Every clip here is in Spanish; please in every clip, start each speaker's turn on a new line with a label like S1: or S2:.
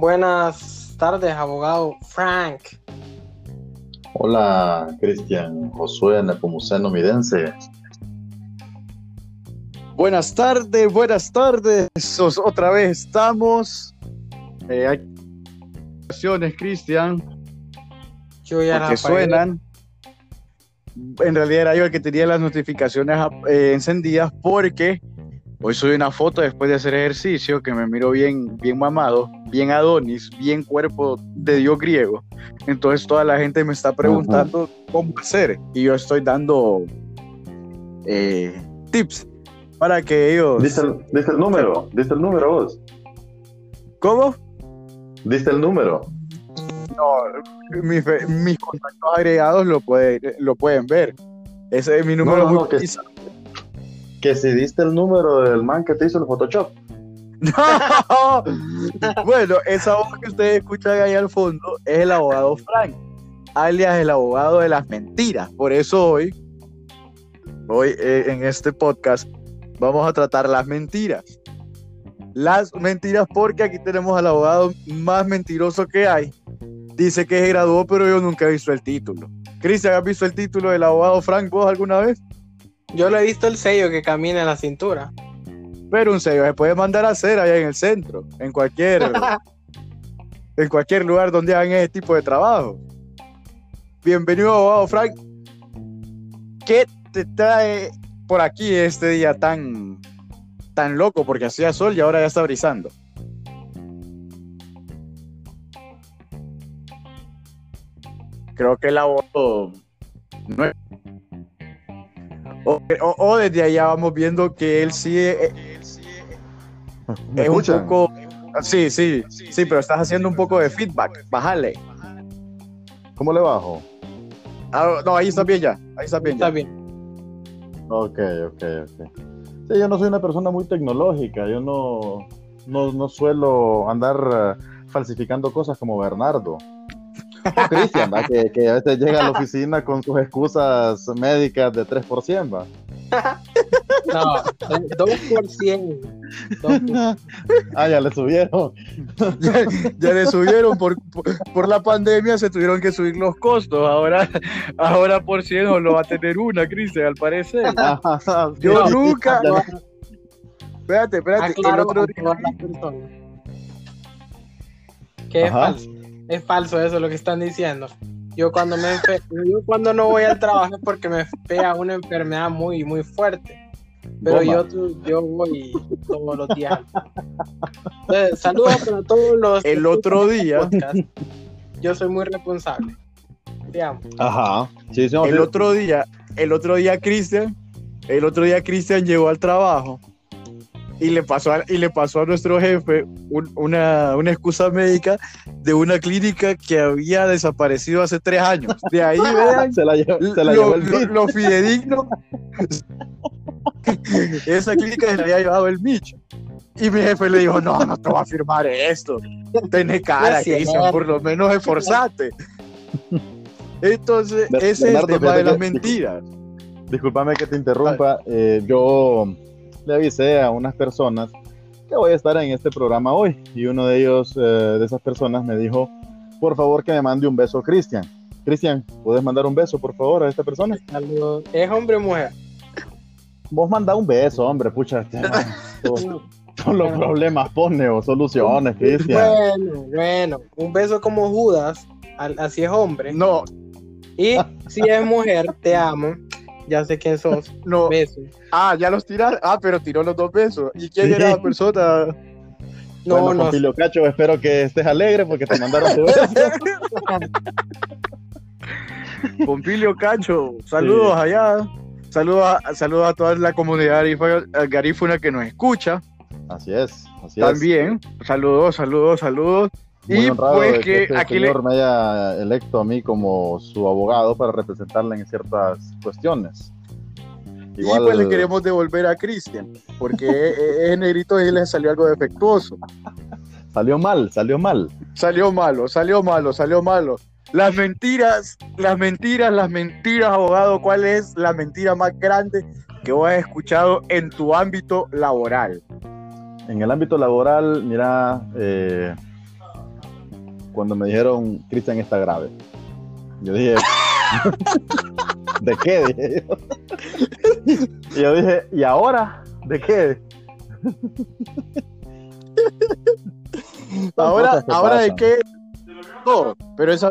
S1: Buenas tardes, abogado Frank.
S2: Hola, Cristian Josué Nepomuceno Midense.
S3: Buenas tardes, buenas tardes. Otra vez estamos. Eh, hay Cristian.
S1: Yo ya
S3: que suenan. En realidad era yo el que tenía las notificaciones eh, encendidas porque hoy subí una foto después de hacer ejercicio que me miro bien, bien mamado, bien Adonis, bien cuerpo de Dios griego. Entonces toda la gente me está preguntando cómo hacer y yo estoy dando eh, tips para que ellos...
S2: ¿Diste el, número? ¿Diste el número vos?
S3: ¿Cómo?
S2: ¿Diste el número?
S3: No, mis, contactos agregados lo, lo pueden ver. Ese es mi número
S2: muy que, que, si diste el número del man que te hizo el Photoshop.
S3: No. bueno, esa voz que ustedes escuchan ahí al fondo es el abogado Frank, alias el abogado de las mentiras. Por eso hoy, hoy eh, en este podcast, vamos a tratar las mentiras. Las mentiras porque aquí tenemos al abogado más mentiroso que hay. Dice que se graduó, pero yo nunca he visto el título. Cristian, ¿has visto el título del abogado Frank vos alguna vez?
S1: Yo lo he visto el sello que camina en la cintura.
S3: Pero un sello se puede mandar a hacer allá en el centro, en cualquier, en cualquier lugar donde hagan ese tipo de trabajo. Bienvenido, abogado Frank. ¿Qué te trae por aquí este día tan, tan loco? Porque hacía sol y ahora ya está brisando. Creo que el abogado no es o, desde allá vamos viendo que él sí es, un poco. Sí, sí, sí, pero estás haciendo un poco de feedback. Bájale.
S2: ¿Cómo le bajo?
S3: Ah, no, ahí está bien ya. Ahí está bien.
S1: Está bien.
S2: Ok, ok, ok. Sí, yo no soy una persona muy tecnológica. Yo no, no, suelo andar eh, falsificando cosas como Bernardo. Cristian, que, que, a veces llega a la oficina con sus excusas médicas de 3%, ¿va?
S1: No, 2%.
S2: Ah, ya le subieron.
S3: ya, le subieron por, por, la pandemia, se tuvieron que subir los costos. Ahora, ahora por ciento lo va a tener una, Cristian, al parecer. Yo nunca. Espérate, espérate. el otro día...
S1: ¿Qué es falso? Es falso eso lo que están diciendo. Yo cuando me yo cuando no voy al trabajo es porque me pega una enfermedad muy muy fuerte. Pero yo, yo voy todos los días. saludos a todos los
S3: El otro día
S1: Yo soy muy responsable. Te amo.
S2: Ajá.
S3: el otro día, el otro día Cristian, el otro día Cristian llegó al trabajo y le pasó a, y le pasó a nuestro jefe una, una, excusa médica de una clínica que había desaparecido hace tres años. De ahí, vean,
S2: se la llevó, se la lo,
S3: lo, fidedigno. Esa clínica se la había llevado el Mitch. Y mi jefe le dijo, no, no te voy a firmar esto. Tenés cara, que por lo menos esforzate. Entonces, ese es el tema de las mentiras.
S2: Disculpame que te interrumpa. Eh, yo le avisé a unas personas que voy a estar en este programa hoy y uno de ellos, eh, de esas personas, me dijo, por favor que me mande un beso, Cristian. Cristian, ¿puedes mandar un beso, por favor, a esta persona?
S1: ¿Es hombre o mujer?
S2: Vos manda un beso, hombre, pucha. Todos los problemas pone o soluciones, Cristian.
S1: Bueno, bueno, un beso como Judas, así es hombre.
S3: No.
S1: Y si es mujer, te amo ya sé quién sos.
S3: No. Besos. Ah, ya los tiraron. Ah, pero tiró los dos besos. ¿Y quién era la persona?
S2: No, bueno, no. Pompilio Cacho, espero que estés alegre porque te mandaron tu beso.
S3: Pompilio Cacho, saludos allá. Saludos a, saludos a toda la comunidad garífuna que nos escucha.
S2: Así es, así
S3: También, saludos, saludos, saludos.
S2: Muy y pues que, este aquí señor me haya electo a mí como su abogado para representarle en ciertas cuestiones.
S3: Igual... Y pues le queremos devolver a Cristian, porque ese negrito y le salió algo defectuoso.
S2: Salió mal, salió mal.
S3: Salió malo, salió malo, salió malo. Las mentiras, las mentiras, las mentiras, abogado. ¿Cuál es la mentira más grande que vos has escuchado en tu ámbito laboral?
S2: En el ámbito laboral, mira, eh, cuando me dijeron, Cristian está grave. Yo dije, ¿de qué? Dije yo. Y yo dije, ¿y ahora? ¿De qué?
S3: ahora, ahora de qué? No, pero esa,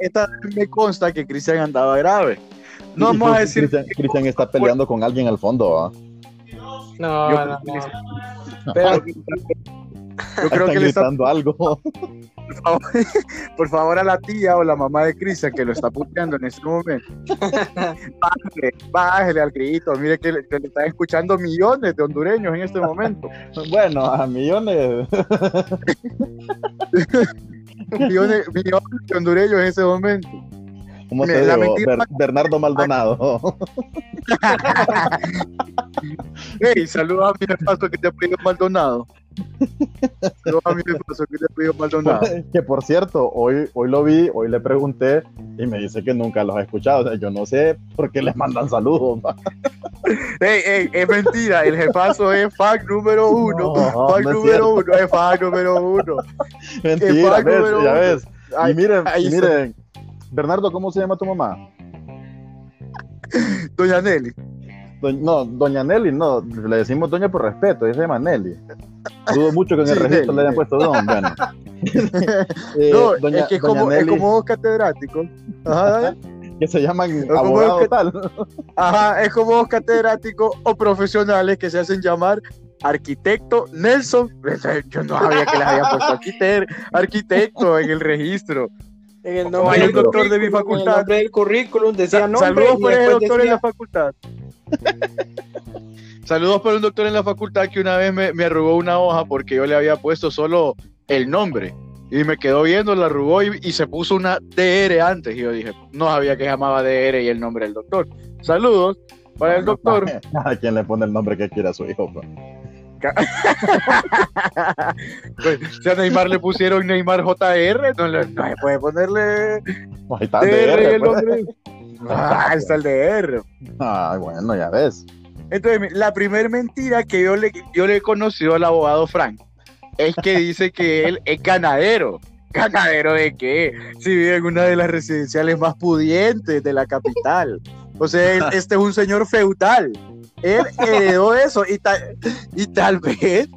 S3: esta me consta que Cristian andaba grave. No vamos a decir.
S2: Cristian está peleando con alguien al fondo.
S1: No, no, no.
S2: Pero, yo creo que le está dando algo.
S3: Por favor, a la tía o la mamá de Cristian que lo está puteando en este momento. Bájale, bájale al grito. Mire que le, están escuchando millones de hondureños en este momento.
S2: Bueno, a millones.
S3: millones, millones de hondureños en ese momento.
S2: ¿Cómo te digo? Bernardo Maldonado.
S3: hey, saludos a mi paso que te ha pedido Maldonado. Saludos a mi paso que te ha pedido Maldonado.
S2: Que por cierto, hoy, hoy lo vi, hoy le pregunté y me dice que nunca los ha escuchado. O sea, yo no sé por qué les mandan saludos.
S3: hey, hey, es mentira, el jefazo es fan número uno. fan número uno, es fan número uno.
S2: Mentira, ves, ya ves. y miren, miren. Bernardo, ¿cómo se llama tu mamá?
S3: Doña Nelly.
S2: no, Doña Nelly, no, le decimos Doña por respeto, ella se llama Nelly. Dudo mucho que en el registro le hayan puesto Don. Bueno.
S3: Eh, no, es que es como, es como dos catedráticos. Ajá,
S2: que se llaman abogados tal.
S3: Ajá, es como dos catedráticos o profesionales que se hacen llamar arquitecto Nelson. Yo no sabía que les había puesto arquitecto, arquitecto en el registro.
S1: En el nombre del doctor de mi facultad. En
S3: el currículum decía nombre. Saludos por el doctor en la facultad. Saludos por un doctor en la facultad que una vez me, me, arrugó una hoja porque yo le había puesto solo el nombre. Y me quedó viendo, la arrugó y, se puso una DR antes. Y yo dije, no sabía que llamaba DR y el nombre del doctor. Saludos para el doctor.
S2: A quien le pone el nombre que quiera a su hijo. Pues.
S3: pues, si a Neymar le pusieron Neymar JR, no, le, no se puede ponerle
S2: Ahí está el DR,
S3: el nombre. Ah, está el DR.
S2: Ah, bueno, ya ves.
S3: Entonces, la primera mentira que yo le, yo le he conocido al abogado Frank es que dice que él es ganadero. ¿Ganadero de qué? Si vive en una de las residenciales más pudientes de la capital. O sea, este es un señor feudal él heredó eso y tal, y tal vez,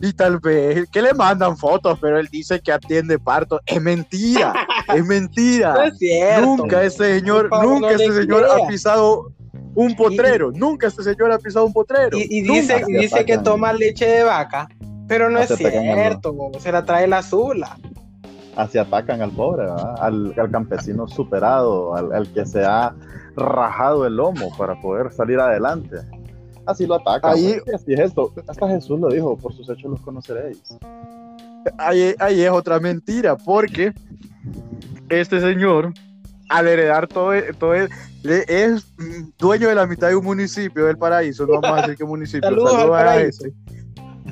S3: y tal vez, que le mandan fotos, pero él dice que atiende parto. Es mentira, es mentira. nunca ese señor, nunca ese señor ha pisado un potrero, nunca este señor ha pisado un potrero.
S1: Y, dice, dice que toma leche de vaca, pero no, es cierto, se la trae la azula.
S2: Así atacan al pobre, al, campesino superado, al, al que se ha rajado el lomo para poder salir adelante. Así lo ataca. Ahí, así es esto. Hasta Jesús lo dijo, por sus hechos los conoceréis.
S3: Ahí, ahí es otra mentira, porque este señor, al heredar todo, todo es dueño de la mitad de un municipio del paraíso, no vamos a decir qué municipio.
S1: Saludos, al paraíso.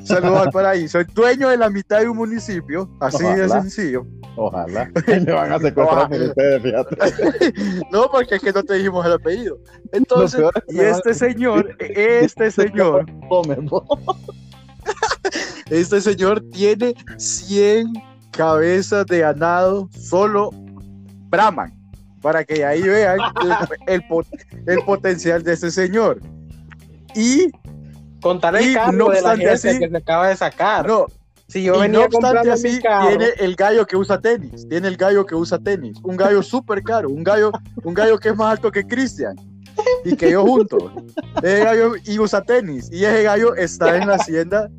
S3: Saludos al paraíso. Es dueño de la mitad de un municipio, así de sencillo.
S2: Ojalá. Me van a secuestrar ustedes, fíjate.
S3: no, porque es que no te dijimos el apellido. Entonces, y este señor, este señor. este señor tiene 100 cabezas de ganado solo Brahman. Para que ahí vean el, el, potencial de este señor. Y.
S1: Contar el no de la gente así, que se acaba de sacar.
S3: No, si yo venía no obstante así, tiene el gallo que usa tenis, tiene el gallo que usa tenis, un gallo súper caro, un gallo, un gallo que es más alto que Cristian y que yo junto. Ese gallo y usa tenis y ese gallo está en la hacienda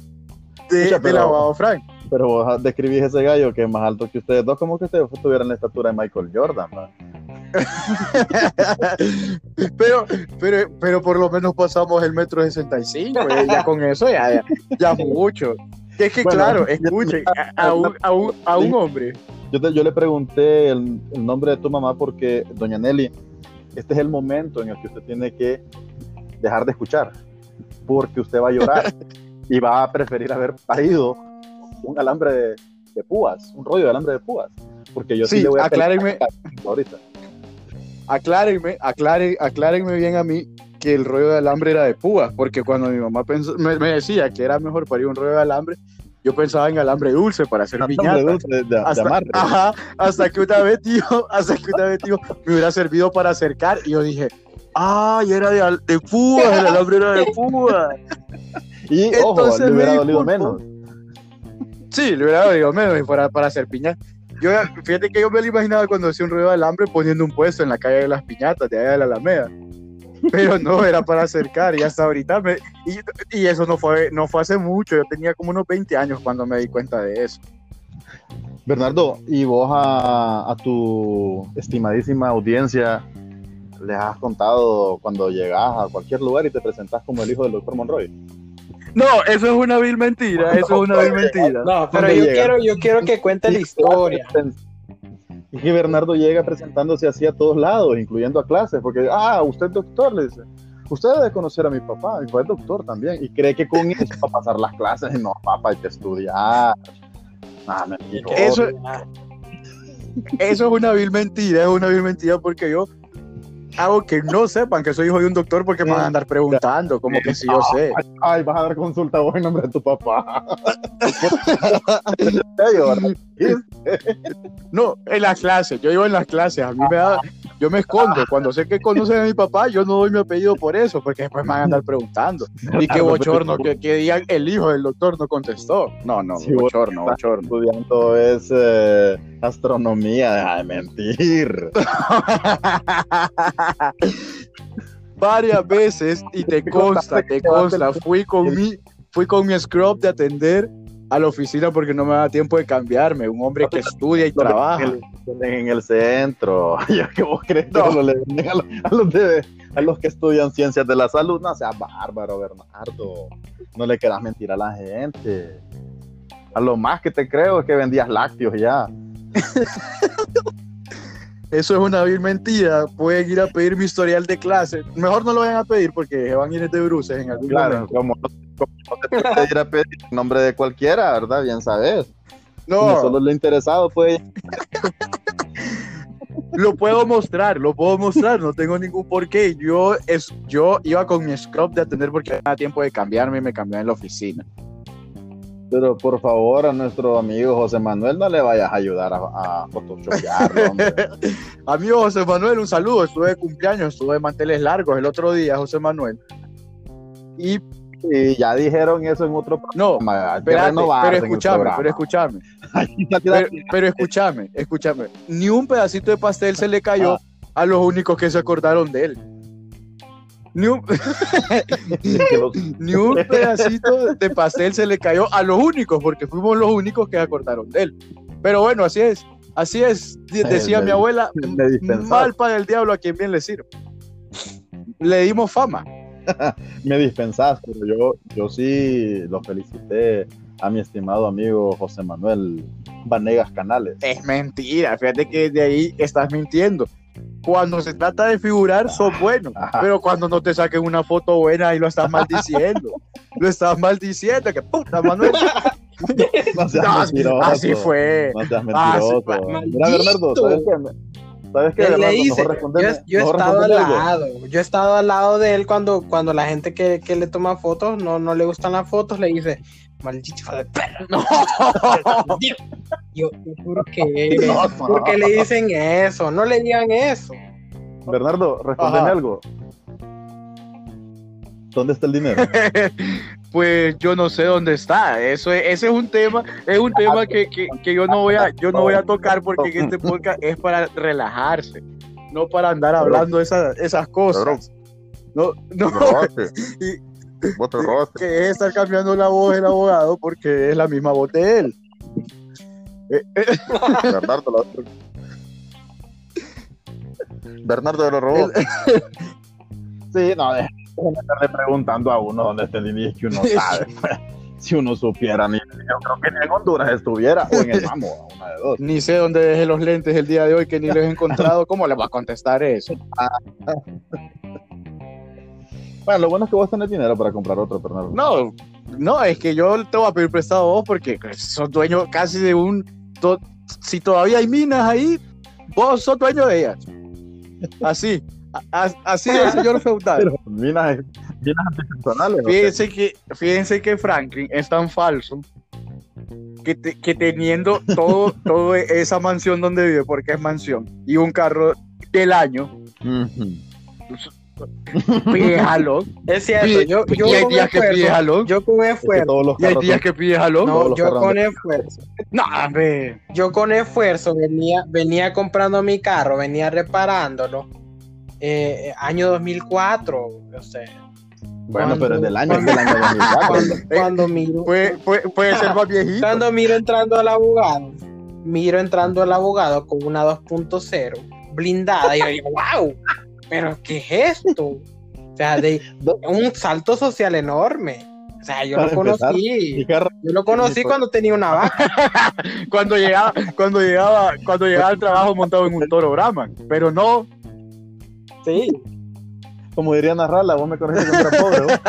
S3: de, del abogado Frank.
S2: Pero vos describís ese gallo que es más alto que ustedes dos, como que ustedes tuvieran la estatura de Michael Jordan.
S3: pero, pero, pero por lo menos pasamos el metro 65, y ya con eso ya, ya, ya mucho. Es que claro, escuchen, a, un, a, un, hombre.
S2: Yo, yo le pregunté el, nombre de tu mamá porque, doña Nelly, este es el momento en el que usted tiene que dejar de escuchar, porque usted va a llorar y va a preferir haber parido un alambre de, púas, un rollo de alambre de púas, porque yo sí, le voy a
S3: aclárenme, ahorita. Aclárenme, aclárenme bien a mí que el rollo de alambre era de púas, porque cuando mi mamá me, decía que era mejor parir un rollo de alambre, yo pensaba en alambre dulce para hacer piñata.
S2: Dulce de, de
S3: hasta, ajá, hasta que una vez, tío, hasta que una vez, tío, me hubiera servido para acercar y yo dije, ay, era de, al- de púas, el alambre era de púas.
S2: Y ojo,
S3: Entonces
S2: le hubiera
S3: me
S2: dolido menos.
S3: Sí, le hubiera dolido menos para, para hacer piñata. Yo, fíjate que yo me lo imaginaba cuando hacía un ruido de alambre poniendo un puesto en la calle de las piñatas, de allá de la Alameda. Pero no, era para acercar y hasta ahorita me... Y, y eso no fue, no fue hace mucho, yo tenía como unos 20 años cuando me di cuenta de eso.
S2: Bernardo, ¿y vos a, a tu estimadísima audiencia les has contado cuando llegas a cualquier lugar y te presentas como el hijo del doctor Monroy?
S3: No, eso es una vil mentira, eso es una vil mentira.
S1: No, pero
S2: ¿Dónde
S1: yo
S2: llega?
S1: quiero, yo quiero que cuente la historia.
S2: Y que Bernardo llega presentándose así a todos lados, incluyendo a clases, porque, ah, usted es doctor, le dice. Usted debe conocer a mi papá, mi papá es doctor también, y cree que con eso va a pasar las clases, y no, papá, hay que estudiar. Ah, mentiroso.
S3: Eso- Eso es una vil mentira, es una vil mentira porque yo hago que no sepan que soy hijo de un doctor porque me van a andar preguntando, como que si yo sé.
S2: Ay, vas a dar consulta vos en nombre de tu papá.
S3: No, en las clases, yo iba en las clases, a mí me da, yo me escondo, cuando sé que conocen a mi papá, yo no doy mi apellido por eso, porque después me van a andar preguntando. Y qué bochorno, que, que digan el hijo del doctor no contestó. No, no,
S2: Sí,
S3: bochorno, bochorno.
S2: Estudiando es eh, astronomía, deja de mentir.
S3: Varias veces, y te consta, te consta, fui con mi, fui con mi scrub de atender a la oficina porque no me da tiempo de cambiarme, un hombre que estudia y trabaja.
S2: En el centro. Yo que vos crees que
S3: No.
S2: lo le venden a, los, a los de- a los que estudian ciencias de la salud. No seas bárbaro, Bernardo. No le quieras mentir a la gente. A lo más que te creo es que vendías lácteos ya.
S3: Eso es una vil mentira. Pueden ir a pedir mi historial de clase. Mejor no lo vayan a pedir porque van a ir de bruces en algún
S2: Claro,
S3: momento.
S2: como no te puedes ir a pedir el nombre de cualquiera, ¿verdad? Bien sabes.
S3: No,
S2: Solo lo interesado puede
S3: lo puedo mostrar, lo puedo mostrar. No tengo ningún porqué. Yo, es, yo iba con mi scrub de atender porque no da tiempo de cambiarme y me cambié en la oficina.
S2: Pero por favor, a nuestro amigo José Manuel no le vayas a ayudar a, a.
S3: Amigo José Manuel, un saludo. Estuve de cumpleaños, estuve de manteles largos el otro día, José Manuel. Y
S2: Y ya dijeron eso en otro
S3: no, espérate, pero escúchame, pero escúchame. Pero,
S2: tirando-
S3: pero escúchame, escúchame. Ni un pedacito de pastel se le cayó
S2: Ah.
S3: a los únicos que se acordaron de él. Ni un, ni pedacito de pastel se le cayó a los únicos, porque fuimos los únicos que se acordaron de él. Pero bueno, así es. Así es, de- decía mi abuela, mal para el diablo a quien bien le sirve. Le dimos fama.
S2: me dispensás, pero yo, yo sí lo felicité a mi estimado amigo José Manuel Vanegas Canales.
S3: Es mentira, fíjate que de ahí estás mintiendo. Cuando se trata de figurar, sos bueno, pero cuando no te saquen una foto buena, ahí lo estás maldiciendo. lo estás maldiciendo, que puta, Manuel.
S2: No seas
S3: No, así fue.
S2: No seas
S3: Así
S2: mentiroso.
S3: fue.
S2: Mira. Bernardo, ¿sabes qué? ¿Sabes qué,
S1: Él le
S2: Bernardo?
S1: dice,
S2: Mejor
S1: yo, he estado al
S2: algo.
S1: lado, yo he estado al lado de él cuando, cuando la gente que, que le toma fotos no, no le gustan las fotos, le dice, maldito hijo de perra.
S3: No.
S1: Yo, yo juro que
S2: No, no.
S1: ¿por qué le dicen eso? No le digan eso.
S2: Bernardo, respondeme
S3: Ajá.
S2: algo. ¿Dónde está el dinero?
S3: pues yo no sé dónde está. Eso es, ese es un tema, es un tema que, que, que yo no voy a, yo no voy a tocar porque en este podcast es para relajarse, no para andar hablando esas, esas cosas. No, no, que es estar cambiando la voz del abogado porque es la misma voz de él.
S2: Bernardo lo Bernardo lo robó. Sí, no, deja de estarle preguntando a uno dónde está el dinero, es que uno sabe. pues. Si uno supiera, ni, yo creo que ni en Honduras estuviera, o en el Mamo, una de dos.
S3: Ni sé dónde dejé los lentes el día de hoy que ni los he encontrado. ¿Cómo le voy a contestar eso?
S2: Bueno, lo bueno es que vos tenés dinero para comprar otro, Bernardo.
S3: No, no, es que yo te voy a pedir prestado a vos porque sos dueño casi de un. to- si todavía hay minas ahí, vos sos dueño de ellas. Así, así es, señor feudal.
S2: Pero minas, minas antipersonales. ¿o qué?
S3: Fíjense que, fíjense que Franklin es tan falso que, que teniendo todo, todo esa mansión donde vive, porque es mansión, y un carro del año, pide jalón.
S1: Es cierto, yo, yo
S3: y hay
S1: con
S3: días que
S1: esfuerzo,
S3: pide jalón.
S1: Yo con esfuerzo.
S2: todos los
S3: Y hay días
S2: son-
S3: que pide jalón.
S1: No, yo con esfuerzo.
S3: No, hombre.
S1: Yo con esfuerzo venía, venía comprando mi carro, venía reparándolo. Eh, año 2004, o sea,
S2: Bueno,
S1: Cuando-
S2: pero es del año, es
S1: cuando-
S2: del año 2004.
S1: cuando, cuando miro,
S3: Puede, puede, puede ser más viejito.
S1: cuando miro entrando al abogado, miro entrando al abogado con una 2.0 blindada y yo digo, wow, pero ¿qué es esto? O sea, de un salto social enorme. O sea, yo
S2: Para
S1: lo
S2: empezar,
S1: conocí,
S2: carro-
S1: yo lo conocí cuando tenía una vaca.
S3: Cuando llegaba, cuando llegaba, cuando llegaba al trabajo montado en un toro Brahman. Pero no,
S1: Sí,
S2: como diría Narrala, vos me conoces cuando era pobre. vos.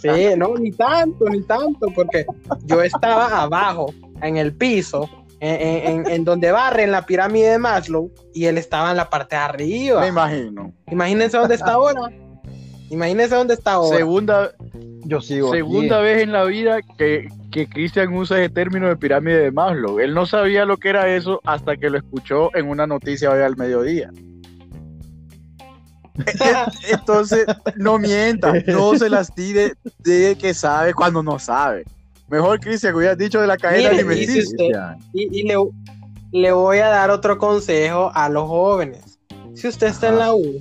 S1: sí, no, ni tanto, ni tanto, porque yo estaba abajo, en el piso, en, en- en- en donde barre en la pirámide de Maslow, y él estaba en la parte de arriba.
S3: me imagino.
S1: Imagínense dónde está ahora. Imagínense dónde está ahora.
S3: Segunda,
S2: Yo sigo
S3: segunda
S2: aquí.
S3: vez en la vida que, que Cristian usa ese término de pirámide de Maslow. Él no sabía lo que era eso hasta que lo escuchó en una noticia hoy al mediodía. Entonces, no mienta, no se las tire de que sabe cuando no sabe. Mejor, Cristian, que hubieras dicho de la cadena alimenticia.
S1: y si usted- y, y le, le voy a dar otro consejo a los jóvenes. Si usted está en la U,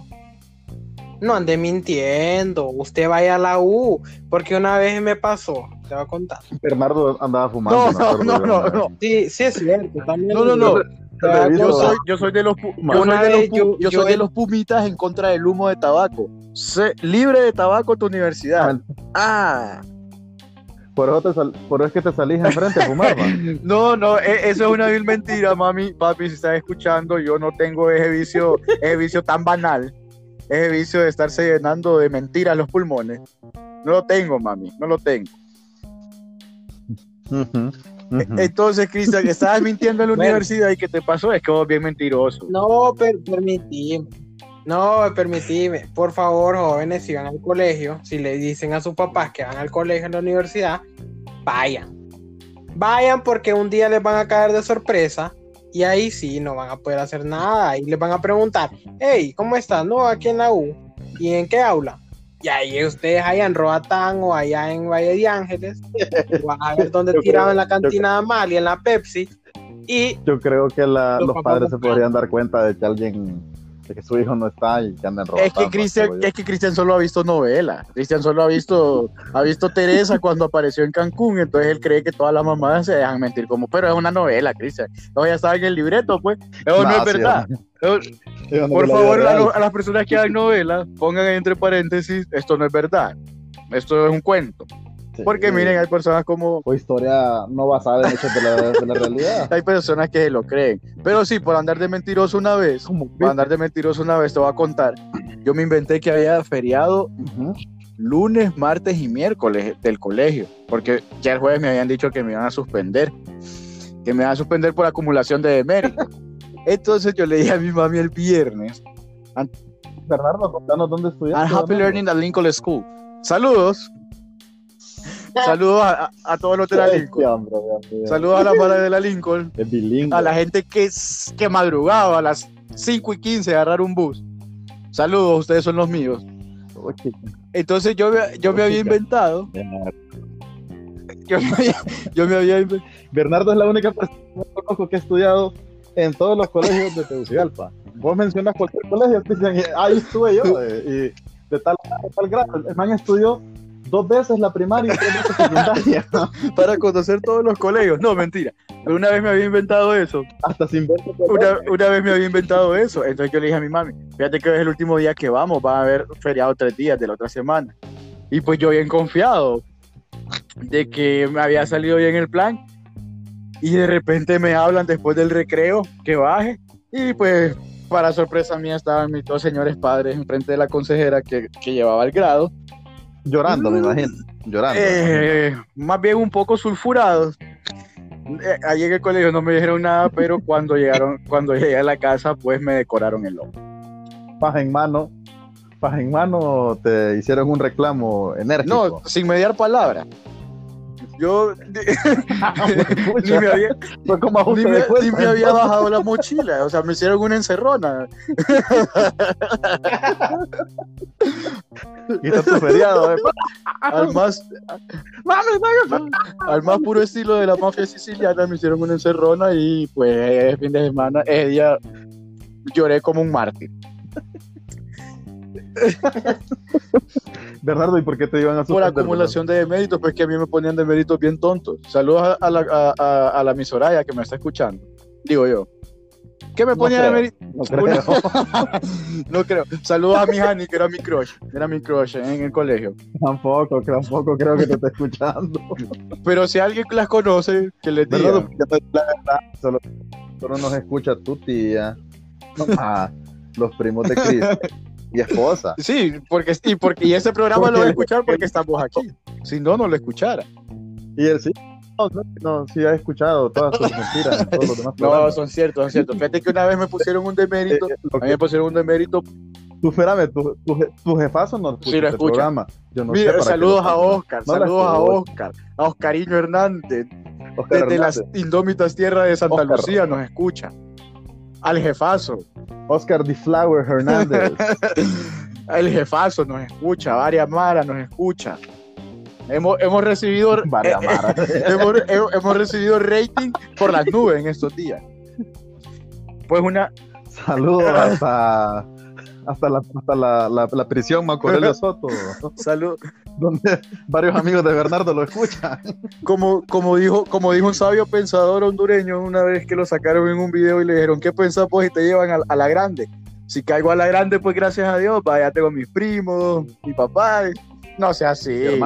S1: no ande mintiendo. Usted vaya a la U. Porque una vez me pasó, te voy a contar.
S2: Bernardo andaba
S3: No,
S2: fumando.
S3: no, no, no, no.
S2: vez.
S1: Sí, sí es cierto. También
S3: No, no, no.
S2: Yo
S3: soy, yo soy de los yo soy de los
S1: yo-
S3: yo
S1: yo
S3: soy de
S1: en-
S3: los pumitas en contra del humo de tabaco. Libre de tabaco tu universidad. Ah,
S2: Por eso, te sal- por eso es que te salís enfrente a fumar,
S3: no, no, e- eso es una vil mentira, mami, papi, si estás escuchando, yo no tengo ese vicio, ese vicio tan banal, ese vicio de estarse llenando de mentiras los pulmones. No lo tengo, mami, no lo tengo.
S2: Ujú, ujú.
S3: Entonces, Cristian, estabas mintiendo en la
S1: Bueno.
S3: universidad y ¿qué te pasó? Es que vos bien mentiroso.
S1: No, per permitime. No, permitime. Por favor, jóvenes, si van al colegio, si le dicen a sus papás que van al colegio en la universidad, vayan. Vayan porque un día les van a caer de sorpresa y ahí sí no van a poder hacer nada. Y les van a preguntar, hey, ¿cómo estás? No, aquí en la U. ¿Y en qué aula? Y ahí ustedes allá en Roatán o allá en Valle de Ángeles, van a ver dónde tiraban la cantina de Amalia, en la Pepsi. Y
S2: Yo creo que la-
S1: Los
S2: padres se podrían dar cuenta de que alguien, de que su hijo no está y que anda en ropa.
S3: Es que Cristian, es que Cristian solo ha visto novela. Cristian solo ha visto, ha visto Teresa cuando apareció en Cancún, entonces él cree que todas las mamadas se dejan mentir como, pero es una novela, Cristian. Eso ya estaba en el libreto, pues. Eso no, es verdad. Por favor, a, lo- a las personas que hagan novelas, pongan entre paréntesis, esto no es verdad. Esto es un cuento. Porque miren, hay personas como
S2: O historia no basada en hechos de la, de la realidad.
S3: hay personas que se lo creen. Pero sí, por andar de mentiroso una vez, por andar de mentiroso una vez, te voy a contar. Yo me inventé que había feriado lunes, martes y miércoles del colegio, porque ya el jueves me habían dicho que me iban a suspender, que me iban a suspender por acumulación de deméritos. Entonces yo le dije a mi mami el viernes,
S2: Bernardo, contanos dónde estudiaste.
S3: I'm happy learning at Lincoln School. Saludos. Saludos a, a- a todos los de la Lincoln. Saludos a la madre de la Lincoln. A la gente que, que madrugaba a las 5 y 15 a agarrar un bus. Saludos, ustedes son los míos. Entonces yo, me- yo me había inventado, yo me había, yo me había inven-
S2: Bernardo es la única persona que ha estudiado en todos los colegios de Tegucigalpa. Vos mencionas cualquier colegio, te dicen, ahí estuve yo, eh, y de tal, de tal grado. El man estudió dos veces la primaria y tres veces secundaria,
S3: para conocer todos los colegios. No, mentira. Pero una vez me había inventado eso.
S2: hasta sin ver.
S3: Una, una vez me había inventado eso. Entonces yo le dije a mi mami, fíjate que es el último día que vamos, va a haber feriado tres días de la otra semana. Y pues yo bien confiado de que me había salido bien el plan. Y de repente me hablan después del recreo que baje. Y pues para sorpresa mía estaban mis dos señores padres enfrente de la consejera que, que llevaba el grado.
S2: Llorando, me imagino. Llorando.
S3: Eh, más bien un poco sulfurados. Eh, allí en el colegio no me dijeron nada, pero cuando llegaron, cuando llegué a la casa, pues me decoraron el lomo.
S2: Paja en mano. Paja en mano te hicieron un reclamo enérgico.
S3: No, sin mediar palabra. Yo ni, me había, ni, me, ni me había bajado la mochila, o sea, me hicieron una encerrona.
S2: y está tu feriado, eh.
S3: al más al más puro estilo de la mafia siciliana me hicieron una encerrona y pues fin de semana ese día lloré como un mártir
S2: Bernardo, ¿y por qué te iban a
S3: Por acumulación de méritos, pues que a mí me ponían de méritos bien tontos. Saludos a, la, a, a, la misoraya que me está escuchando. Digo yo. ¿Qué me ponía de méritos?
S2: No creo.
S3: no creo. Saludos a mi Hani, que era mi crush. Era mi crush en el colegio.
S2: Tampoco, tampoco creo que te esté escuchando.
S3: Pero si alguien las conoce, que les diga. Bernardo,
S2: solo, solo nos escucha tu tía. Ah, los primos de Cristo y esposa.
S3: Sí, porque, y, porque, y ese programa lo voy a escuchar porque estamos aquí. Si no, no lo escuchara.
S2: Y él sí. No, no, sí ha escuchado todas sus mentiras. Todos los demás
S3: no, son ciertos, son ciertos. Fíjate que una vez me pusieron un demérito. Eh, eh, a mí me pusieron un demérito.
S2: Tú, espérame, tu, tu, tu jefazo no
S3: escucha sí, lo escucha. programa. Yo no Mira, sé saludos a Oscar, saludos a Oscar, a Oscarino Hernández. Oscar desde las indómitas tierras de Santa Lucía nos escucha al jefazo.
S2: Oscar D. Flower Hernández.
S3: el jefazo nos escucha, varias maras nos escucha. Hemos, hemos recibido
S2: varias
S3: hemos, hemos, recibido rating por las nubes en estos días. Pues una
S2: saludos hasta hasta la, hasta la, la, prisión Macorelio Soto.
S3: Salud.
S2: Donde varios amigos de Bernardo lo escuchan.
S3: Como, como, dijo, como dijo un sabio pensador hondureño una vez que lo sacaron en un video y le dijeron, ¿qué pensás pues y te llevan a, la grande? Si caigo a la grande, pues gracias a Dios, vaya, tengo mis primos, mi papá. No sea así.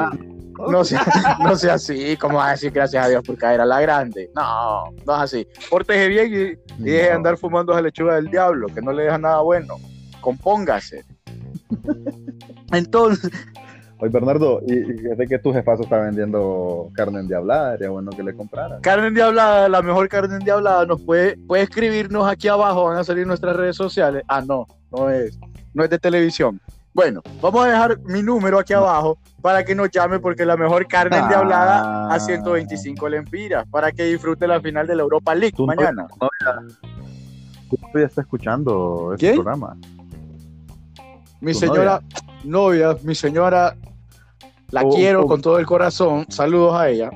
S3: No sea, no sea así, como vas a decir gracias a Dios por caer a la grande. No, no es así. Pórtese bien y, deje de andar fumando esa lechuga del diablo, que no le deja nada bueno compóngase. Entonces.
S2: Oye, Bernardo, y, y que tu jefazo está vendiendo carne endiablada, sería bueno que le comprara.
S3: Carne endiablada, la mejor carne endiablada, nos puede, puede escribirnos aquí abajo, van a salir nuestras redes sociales. Ah, no, no es, no es de televisión. Bueno, vamos a dejar mi número aquí abajo para que nos llame porque la mejor carne endiablada a 125 lempiras para que disfrute la final de la Europa League mañana. No,
S2: no, ya está escuchando este programa.
S3: Mi señora novia? mi señora, la oh, quiero oh. con todo el corazón. Saludos a ella.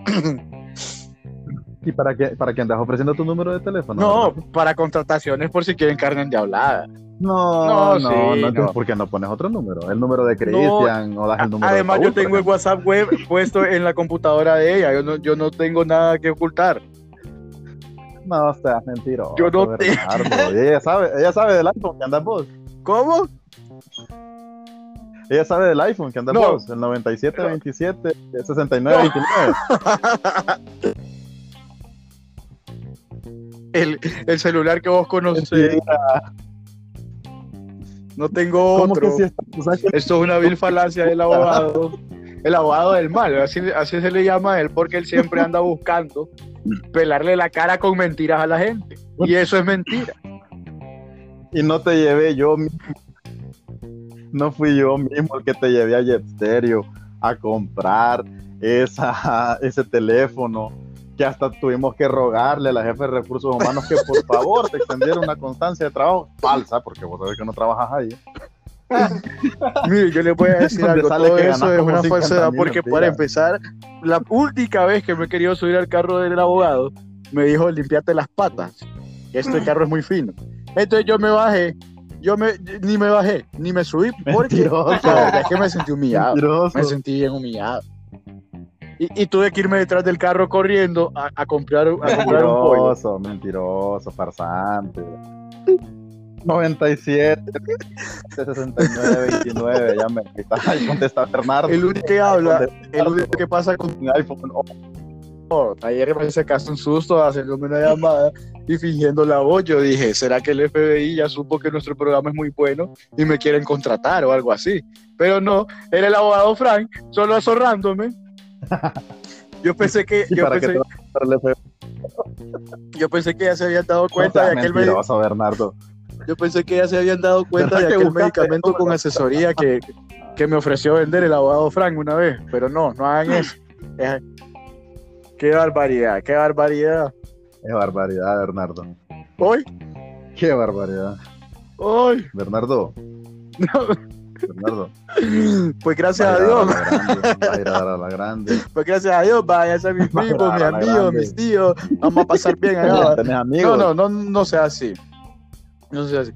S2: ¿Y para qué, para qué andas ofreciendo tu número de teléfono?
S3: No, para contrataciones por si quieren carne de hablada.
S2: No, no, no, no, ¿por qué no pones otro número? El número de Cristian o das el número
S3: Además, yo tengo el WhatsApp web puesto en la computadora de ella. Yo no, yo no tengo nada que ocultar.
S2: No, seas mentiroso.
S3: Yo no te...
S2: ella sabe, ella sabe del iPhone que andas vos.
S3: ¿Cómo?
S2: Ella sabe del iPhone que anda no. vos, el 97, 27, 69, 29.
S3: El, el celular que vos conoces. No tengo otro. Esto es una vil falacia del abogado. El abogado del mal, así, así se le llama a él, porque él siempre anda buscando pelarle la cara con mentiras a la gente. Y eso es mentira.
S2: Y no te llevé yo no fui yo mismo el que te llevé a Jet Stereo a comprar esa, ese teléfono, que hasta tuvimos que rogarle a la jefe de recursos humanos que por favor te extendiera una constancia de trabajo falsa, porque vos sabés que no trabajas ahí.
S3: Mire, yo le voy a decir algo, todo eso es una falsedad, porque para empezar, la última vez que me he querido subir al carro del abogado, me dijo, limpiate las patas, este carro es muy fino. Entonces yo me bajé yo me, ni me bajé, ni me subí, porque es que me sentí humillado. Me sentí bien humillado. Y, y, tuve que irme detrás del carro corriendo a, a comprar, a comprar un pollo.
S2: Mentiroso, farsante. 97, 69, 29, ya me contesta Bernardo.
S3: El único que habla, el único que pasa con un iPhone ayer me sacaste un susto haciéndome una llamada y fingiendo la voz. Yo dije, ¿será que el FBI ya supo que nuestro programa es muy bueno y me quieren contratar o algo así? Pero no, era el abogado Frank, solo azorrándome. Yo pensé que. Yo pensé, yo pensé que ya se habían dado cuenta de aquel
S2: medicamento. Bernardo.
S3: Yo pensé que ya se habían dado cuenta de aquel medicamento con asesoría que, que me ofreció vender el abogado Frank una vez, pero no, no hagan eso. Qué barbaridad, qué barbaridad.
S2: Qué barbaridad, Bernardo.
S3: ¿Hoy?
S2: Qué barbaridad.
S3: Hoy.
S2: Bernardo. Bernardo.
S3: Pues gracias a Dios.
S2: A ir a la grande.
S3: Pues gracias a Dios, vaya a ser mis primos, mis amigos, mis tíos. Vamos a pasar bien allá. No, no, no, no sea así. No sea así.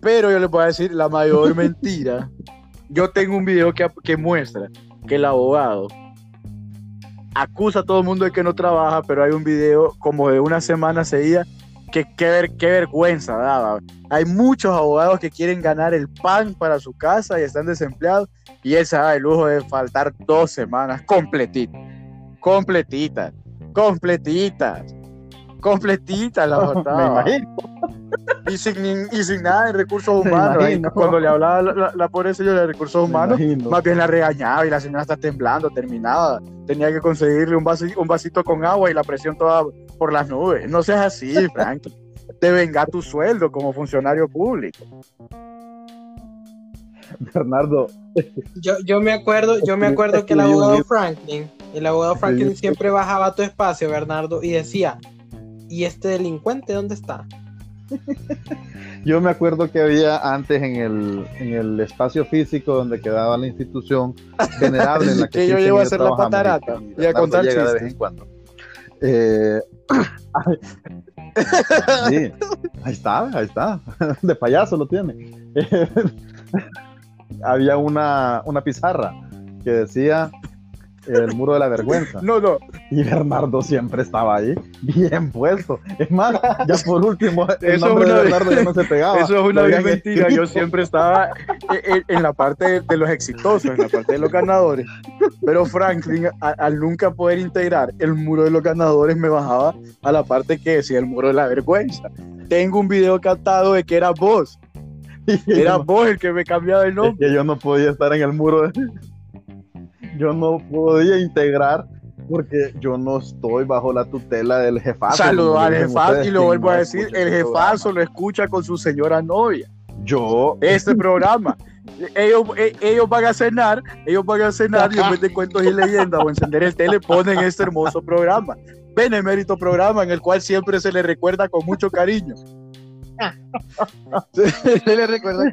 S3: Pero yo les voy a decir la mayor mentira. Yo tengo un video que, que muestra que el abogado acusa a todo el mundo de que no trabaja, pero hay un video como de una semana seguida que qué, ver, vergüenza daba. Hay muchos abogados que quieren ganar el pan para su casa y están desempleados y él se da el lujo de faltar dos semanas completitas, completitas, completitas, completitas la
S2: Me
S3: faltaba.
S2: imagino.
S3: Y sin, y sin nada de recursos humanos. Ahí, cuando le hablaba la, la, la pobre señora de recursos
S2: Me
S3: humanos, más bien la regañaba y la señora está temblando, terminada. Tenía que conseguirle un, vaso, un vasito con agua y la presión toda por las nubes. No seas así, Franklin. Te venga tu sueldo como funcionario público.
S2: Bernardo,
S1: Yo, yo me acuerdo, yo me acuerdo que el abogado. Franklin, el abogado Franklin siempre bajaba a tu espacio, Bernardo, y decía, ¿y este delincuente dónde está?
S2: yo me acuerdo que había antes en el, en el espacio físico donde quedaba la institución venerable en la que,
S3: Que yo llego a
S2: y
S3: hacer la patarata y a
S2: Bernardo
S3: contar
S2: llega de
S3: chistes.
S2: vez en cuando. Eh, sí, ahí está, ahí está. De payaso lo tiene. había una, una pizarra que decía el muro de la vergüenza.
S3: No, no,
S2: Y Bernardo siempre estaba ahí, bien puesto. Es más, ya por último, el
S3: Eso
S2: nombre
S3: una
S2: de Bernardo ya no se pegaba.
S3: eso es una vil mentira.
S2: escrito.
S3: Yo siempre estaba en, la parte de los exitosos, en la parte de los ganadores. Pero Franklin, a- al nunca poder integrar el muro de los ganadores, me bajaba a la parte que decía el muro de la vergüenza. Tengo un video captado de que era vos. Era vos el que me cambiaba el
S2: es
S3: nombre.
S2: que yo no podía estar en el muro. de- Yo no podía integrar porque yo no estoy bajo la tutela del jefazo.
S3: Saludo al jefazo y lo vuelvo a decir, el
S2: este
S3: jefazo lo escucha con su señora novia.
S2: Yo,
S3: Este programa. Ellos, e- ellos van a cenar, ellos van a cenar y en vez de cuentos y leyendas o encender el tele ponen este hermoso programa. Benemérito programa en el cual siempre se le recuerda con mucho cariño. Se, se le recuerda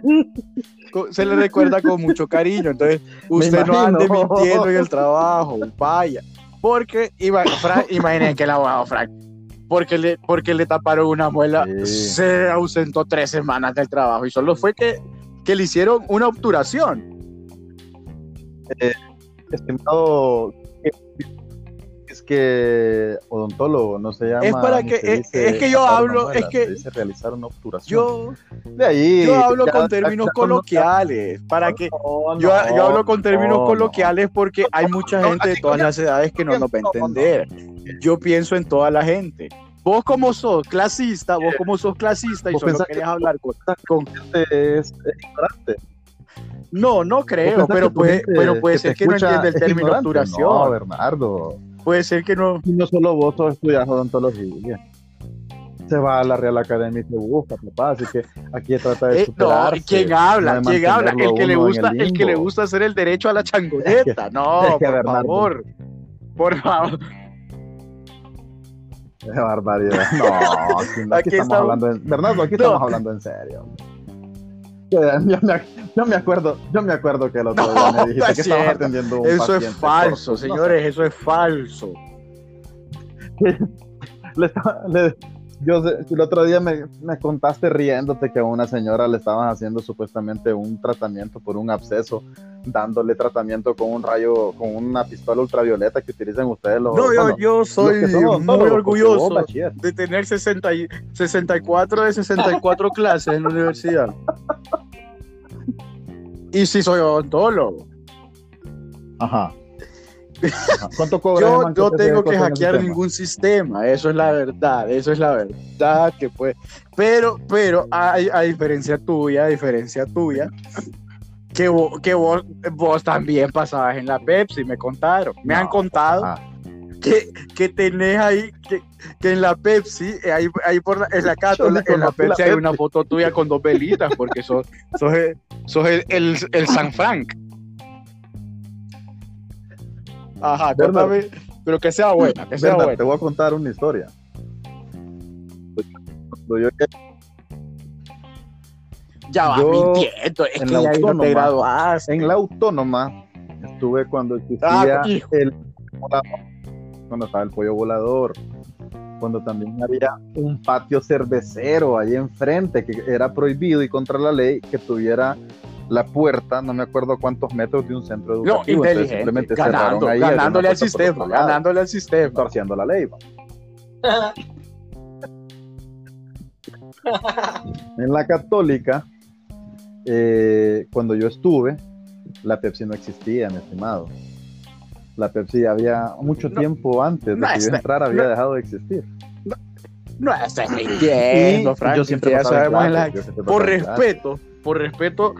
S3: con, se le recuerda con mucho cariño. Entonces, usted no ande mintiendo en el trabajo, vaya. Porque, Frank, imaginen que el abogado Frank, porque le, porque le taparon una muela,
S2: Sí.
S3: se ausentó tres semanas del trabajo y solo fue que, que le hicieron una obturación.
S2: estimado, es que odontólogo no se llama.
S3: Es para que-
S2: se
S3: es-
S2: dice
S3: es que yo hablo, es que
S2: se dice realizar una obturación.
S3: Yo,
S2: de ahí.
S3: yo hablo
S2: ya-
S3: con términos
S2: ya-
S3: coloquiales, para que
S2: No,
S3: yo, yo hablo con términos
S2: no,
S3: coloquiales porque hay mucha gente de todas las edades que no nos va a entender. Yo pienso en toda la gente. Vos como sos clasista, vos como sos clasista y solo
S2: pensás
S3: querés
S2: que-
S3: hablar con, con-
S2: Este es ignorante.
S3: No, no
S2: ¿Vos
S3: creo,
S2: pensás
S3: pero puede, pero puede
S2: que
S3: ser que no entienda el término obturación.
S2: No, Bernardo.
S3: Puede ser que no.
S2: Y no solo vos sos estudias odontología. Se va a la Real Academia y se busca, papá. Así que aquí trata de
S3: Eh, no. ¿quién habla?
S2: no
S3: ¿Quién habla? El que le gusta,
S2: el
S3: el que le gusta hacer el derecho a la changoneta. No,
S2: es que
S3: por
S2: Bernardo.
S3: favor. Por favor.
S2: Qué barbaridad. No, aquí, aquí
S3: Aquí
S2: estamos
S3: estamos-
S2: hablando en... Bernardo, aquí
S3: No.
S2: estamos hablando en serio. Yo me, yo me acuerdo, yo me acuerdo que el otro día
S3: No,
S2: me dijiste que estabas
S3: cierto.
S2: atendiendo a un
S3: Eso es falso, señores, eso es falso.
S2: le estaba- le- yo el otro día me, me contaste riéndote que a una señora le estaban haciendo supuestamente un tratamiento por un absceso, dándole tratamiento con un rayo, con una pistola ultravioleta que utilizan ustedes los
S3: No, yo,
S2: bueno,
S3: yo
S2: los
S3: soy muy
S2: vos,
S3: orgulloso de tener 60 y- 64 de 64 clases en la universidad. Y sí soy odontólogo.
S2: Ajá. ¿Cuánto cobras?
S3: Yo no tengo que hackear ningún sistema, eso es la verdad, eso es la verdad que puede. Pero, pero, hay, a diferencia tuya, a diferencia tuya, que, vo- que vos, vos también pasabas en la Pepsi, me contaron, me han
S2: No,
S3: contado
S2: ajá.
S3: que, que tenés ahí, que, que en la Pepsi, ahí, ahí por la, en la cátola, en la
S2: conocí la
S3: Pepsi hay una
S2: Pepsi.
S3: foto tuya con dos velitas, porque sos, sos, el, sos el, el, el San Frank. Ajá, pero que sea buena, que sea buena.
S2: Te voy a contar una historia. Cuando yo
S3: Ya vas
S2: Yo,
S3: mintiendo, es
S2: en
S3: que
S2: la
S3: ya ahí no te
S2: autónoma,
S3: graduaste.
S2: en la autónoma estuve cuando existía
S3: Ah,
S2: el cuando estaba el pollo volador, cuando también había un patio cervecero ahí enfrente que era prohibido y contra la ley que tuviera la puerta, no me acuerdo cuántos metros de un centro
S3: No,
S2: educativo. entonces
S3: inteligente,
S2: simplemente
S3: ganando,
S2: cerraron ahí,
S3: ganándole al sistema, ganándole al sistema.
S2: torciendo la ley. En la católica, eh, cuando yo estuve, la Pepsi no existía, mi estimado. La Pepsi había mucho
S3: No,
S2: tiempo antes de
S3: no
S2: que yo entrara, había
S3: no.
S2: dejado de existir.
S3: No estás mintiendo, Frank,
S2: yo siempre pasaba en
S3: la- por respeto, por respeto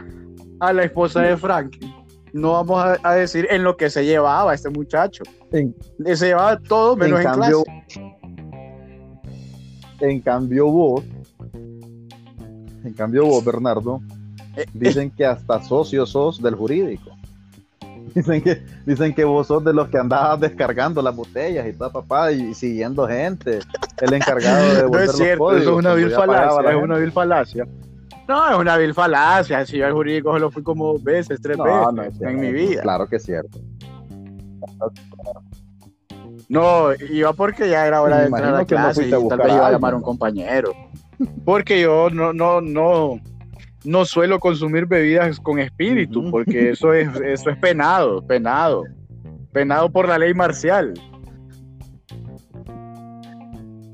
S3: a la esposa de Franklin, no vamos a, a decir en lo que se llevaba este muchacho.
S2: En-
S3: se llevaba todo menos en,
S2: en cambio,
S3: clase.
S2: en cambio vos, en cambio vos, Bernardo,
S3: Eh,
S2: dicen que hasta socio sos del jurídico. Dicen que, dicen que vos sos de los que andabas descargando las botellas y toda papá y siguiendo gente, el encargado de
S3: No
S2: devolver
S3: es
S2: los
S3: cierto,
S2: códigos
S3: eso es una vil falacia,
S2: la
S3: es una vil falacia. No, es una vil falacia. Si yo al jurídico se lo fui como dos veces, tres
S2: No,
S3: veces
S2: no
S3: en mi vida.
S2: Claro que es cierto.
S3: No, iba porque ya era hora de entrar a la
S2: que no
S3: clase y tal vez iba
S2: a
S3: llamar a un compañero. Porque yo no, no, no, no suelo consumir bebidas con espíritu, porque eso es, eso es penado, penado. Penado por la ley marcial.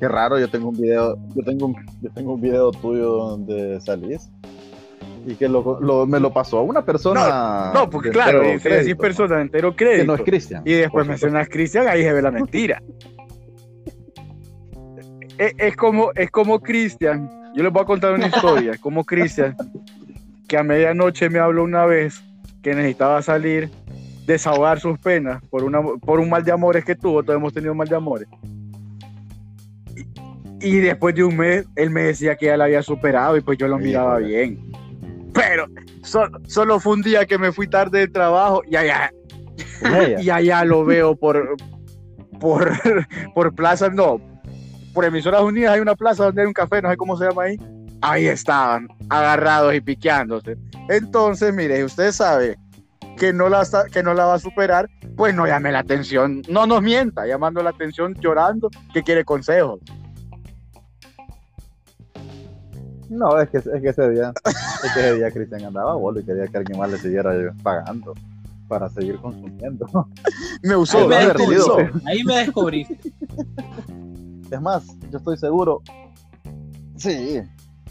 S2: Qué raro, yo tengo un video, yo tengo un, yo tengo un video tuyo donde salís y que lo, lo- me lo pasó una persona.
S3: No, porque
S2: de
S3: claro, si decís persona de entero
S2: que
S3: crédito.
S2: no es Cristian.
S3: Y después mencionas Cristian, ahí se ve la mentira. es, es como, es como Cristian, yo les voy a contar una historia, como Cristian, que a medianoche me habló una vez que necesitaba salir, desahogar sus penas por, una, por un mal de amores que tuvo, todos hemos tenido mal de amores. Y, después de un mes, él me decía que ya la había superado y pues yo lo miraba
S2: Híjole.
S3: bien. Pero so- solo fue un día que me fui tarde del trabajo y allá, y allá lo veo por, por, por Plaza, no, por Emisoras Unidas hay una plaza donde hay un café, no sé cómo se llama ahí. Ahí estaban, agarrados y piqueándose. Entonces, mire, usted sabe que no, la que no la va a superar, pues no llame la atención, no nos mienta, llamando la atención, llorando, que quiere consejos.
S2: No, es que, es que ese día, es que ese día Cristian andaba a bolo y quería que alguien más le siguiera pagando para seguir consumiendo.
S3: Me
S1: Ahí
S3: usó,
S1: me
S3: me.
S1: Ahí me descubriste.
S2: Es más, yo estoy seguro. Sí.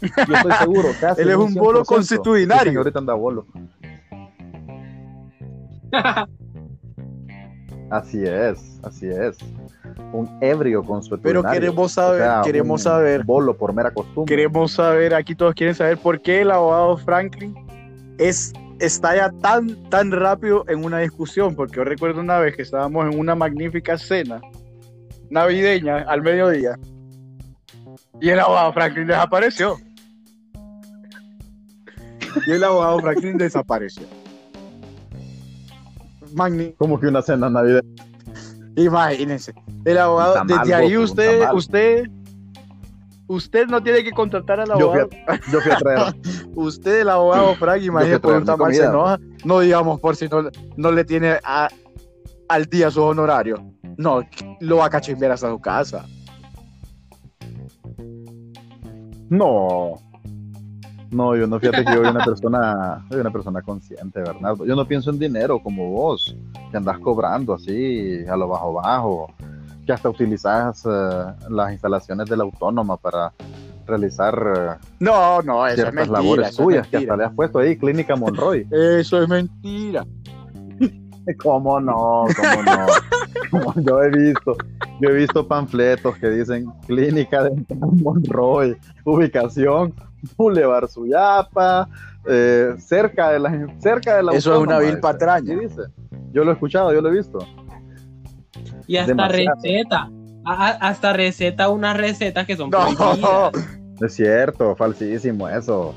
S2: Yo estoy seguro. Casi
S3: Él es un bolo
S2: 100%,
S3: constitucionario.
S2: Cristian ahorita anda a bolo. Así es, así es. Un ebrio consuetudinario.
S3: Pero queremos saber,
S2: O sea,
S3: queremos saber,
S2: Bolo por mera costumbre.
S3: queremos saber, aquí todos quieren saber por qué el abogado Franklin es, está ya tan, tan rápido en una discusión, porque yo recuerdo una vez que estábamos en una magnífica cena navideña al mediodía y el abogado Franklin desapareció. Y el abogado Franklin desapareció. Magni
S2: Como que una cena navideña.
S3: Imagínense. El abogado, desde ahí usted, usted, usted no tiene que contratar al
S2: Yo fui,
S3: abogado.
S2: a, yo fui a traer.
S3: Usted, el abogado Frank, imagínese por un tamal se enoja. No digamos por si no, no le tiene a- al día sus honorarios. No, lo va a cachimbear hasta su casa.
S2: No. No, yo no, fíjate que yo soy una persona, soy una persona consciente, Bernardo. Yo no pienso en dinero como vos, que andás cobrando así, a lo bajo bajo, que hasta utilizas eh, las instalaciones de la autónoma para realizar eh,
S3: No, no, eso es
S2: ciertas
S3: mentira.
S2: labores
S3: eso es
S2: tuyas, que hasta le has puesto ahí, Clínica Monroy.
S3: Eso es mentira.
S2: ¿Cómo no? ¿Cómo no? Como yo he visto, yo he visto panfletos que dicen Clínica de Monroy, ubicación Boulevard Suyapa, eh, cerca de la cerca de la
S3: Eso es una
S2: autónoma,
S3: vil
S2: dice.
S3: patraña.
S2: Dice. Yo lo he escuchado, yo lo he visto.
S1: Y hasta
S2: Demasiado.
S1: receta. A- hasta receta unas recetas que son
S3: No,
S1: prohibidas.
S2: Es cierto, falsísimo eso.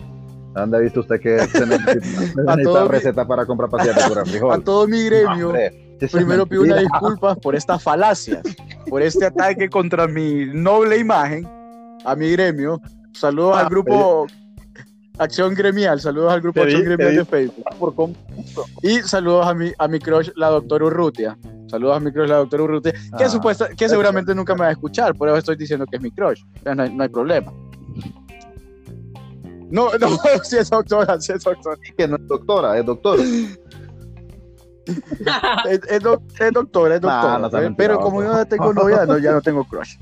S2: ¿Dónde ha visto usted que se necesita,
S3: todo mi-
S2: receta para comprar pastillas de cura
S3: a
S2: frijol?
S3: todo mi gremio,
S2: Hombre,
S3: primero pido una disculpa por estas falacias, por este ataque contra mi noble imagen, a mi gremio. Saludos al grupo Acción Gremial, saludos al grupo Acción Gremial de Facebook. y saludos a mi, a mi crush, la doctora Urrutia. Saludos a mi crush, la doctora Urrutia, que, ah, supuesta, que seguramente nunca me va a escuchar, por eso estoy diciendo que es mi crush. No hay, no hay problema. No, no, si es doctora, si es doctora.
S2: Que no es doctora, es doctor.
S3: es, es, doctora, es doctora. pero como yo no tengo novia, no, ya no tengo crush.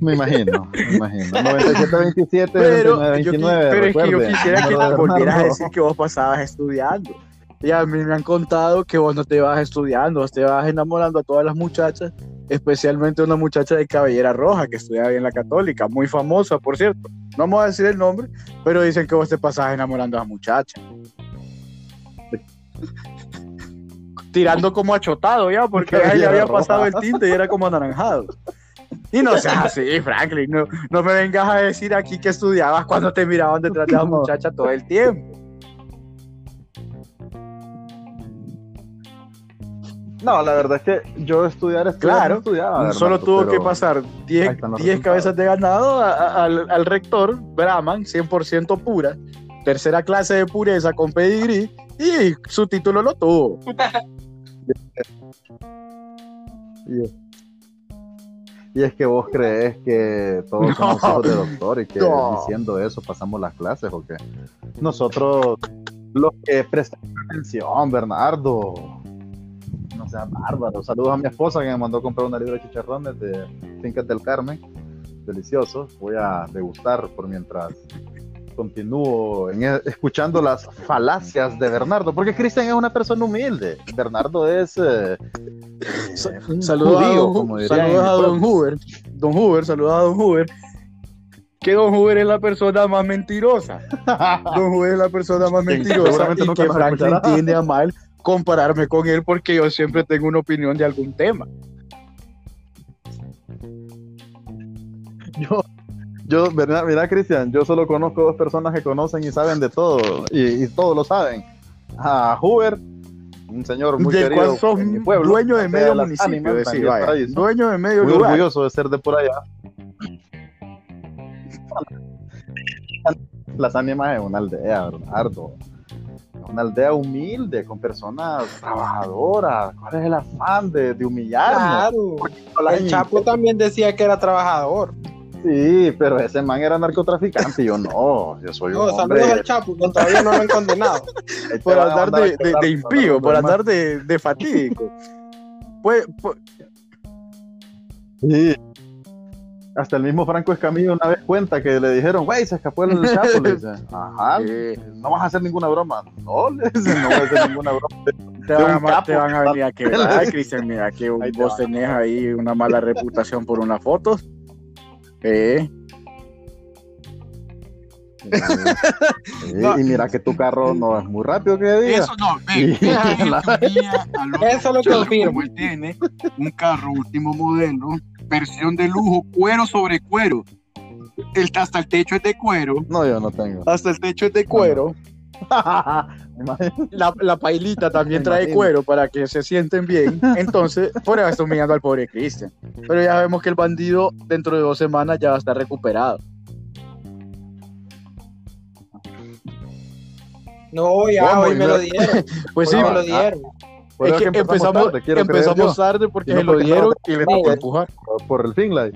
S2: Me imagino, me imagino. 97,
S3: pero, 29, pero es que yo quisiera que te volvieras a decir que vos pasabas estudiando. Y a mí me han contado que vos no te vas estudiando, vos te vas enamorando a todas las muchachas, especialmente una muchacha de cabellera roja que estudia en la católica, muy famosa, por cierto. No vamos a decir el nombre, pero dicen que vos te pasabas enamorando a la muchacha. Tirando como achotado ya, porque ya había pasado el tinte y era como anaranjado. Y no seas así, Franklin, no, no me vengas a decir aquí que estudiabas cuando te miraban detrás de la muchacha todo el tiempo.
S2: No, la verdad es que yo estudiar, estudiar
S3: claro, no estudiaba. Solo tuvo que pasar 10 cabezas de ganado al, al, rector, Brahman, 100% pura, tercera clase de pureza con pedigrí, y su título lo tuvo.
S2: Y es que vos crees que todos somos hijos de doctor y que diciendo eso pasamos las clases o qué. Nosotros, los que prestan atención, Bernardo, no sea bárbaro. Saludos a mi esposa que me mandó a comprar una libra de chicharrones de Fincas del Carmen. Deliciosos. Voy a degustar por mientras continúo en, e, escuchando las falacias de Bernardo, porque Cristian es una persona humilde. Bernardo es. Eh,
S3: saludos, a don, saludos a Don Hoover. Don Hoover, saludos a Don Hoover. Que Don Hoover es la persona más mentirosa. Don Hoover es la persona más mentirosa y que Franklin entiende a mal compararme con él porque yo siempre tengo una opinión de algún tema.
S2: Yo, yo, mira, mira, Cristian, yo solo conozco dos personas que conocen y saben de todo, y, y todos lo saben. A Hoover, un señor muy
S3: de querido en mi pueblo, dueño de medio municipio, decir, vaya, dueño de medio
S2: muy lugar. orgulloso de ser de por allá. Las ánimas es una aldea, harto. Una aldea humilde, con personas trabajadoras. ¿Cuál es el afán de, de humillarnos?
S1: Claro. El Chapo también decía que era trabajador.
S2: Sí, pero ese man era narcotraficante y yo no, yo soy no, un hombre.
S1: saludos al Chapo, que todavía no lo han condenado.
S3: por andar de, de, impío, por andar de, de fatídico. Pues, pues,
S2: Sí. Hasta el mismo Franco Escamillo una vez cuenta que le dijeron, güey, se escapó el Chapo. Le dice, ajá, no vas a hacer ninguna broma. No, le dice, no vas a hacer ninguna broma.
S3: Te van, a, te van a venir a quebrar, Cristian. Mira que vos tenés ahí una mala reputación por una foto. Eh.
S2: y mira que tu carro no es muy rápido que diga.
S3: Eso no,
S1: Eso lo confirmo.
S3: Él tiene un carro último modelo, versión de lujo, cuero sobre cuero. El, hasta el techo es de cuero.
S2: No, yo no tengo.
S3: Hasta el techo es de cuero. la, la, pailita también trae cuero para que se sienten bien. Entonces, por eso estoy humillando al pobre Cristian. Pero ya vemos que el bandido dentro de dos semanas ya va a estar recuperado.
S1: No, ya hoy me lo dieron.
S3: Pues sí, me lo dieron. Es que, empezamos tarde, empezamos tarde porque se lo dieron y le tocó empujar.
S2: Por el Finlight.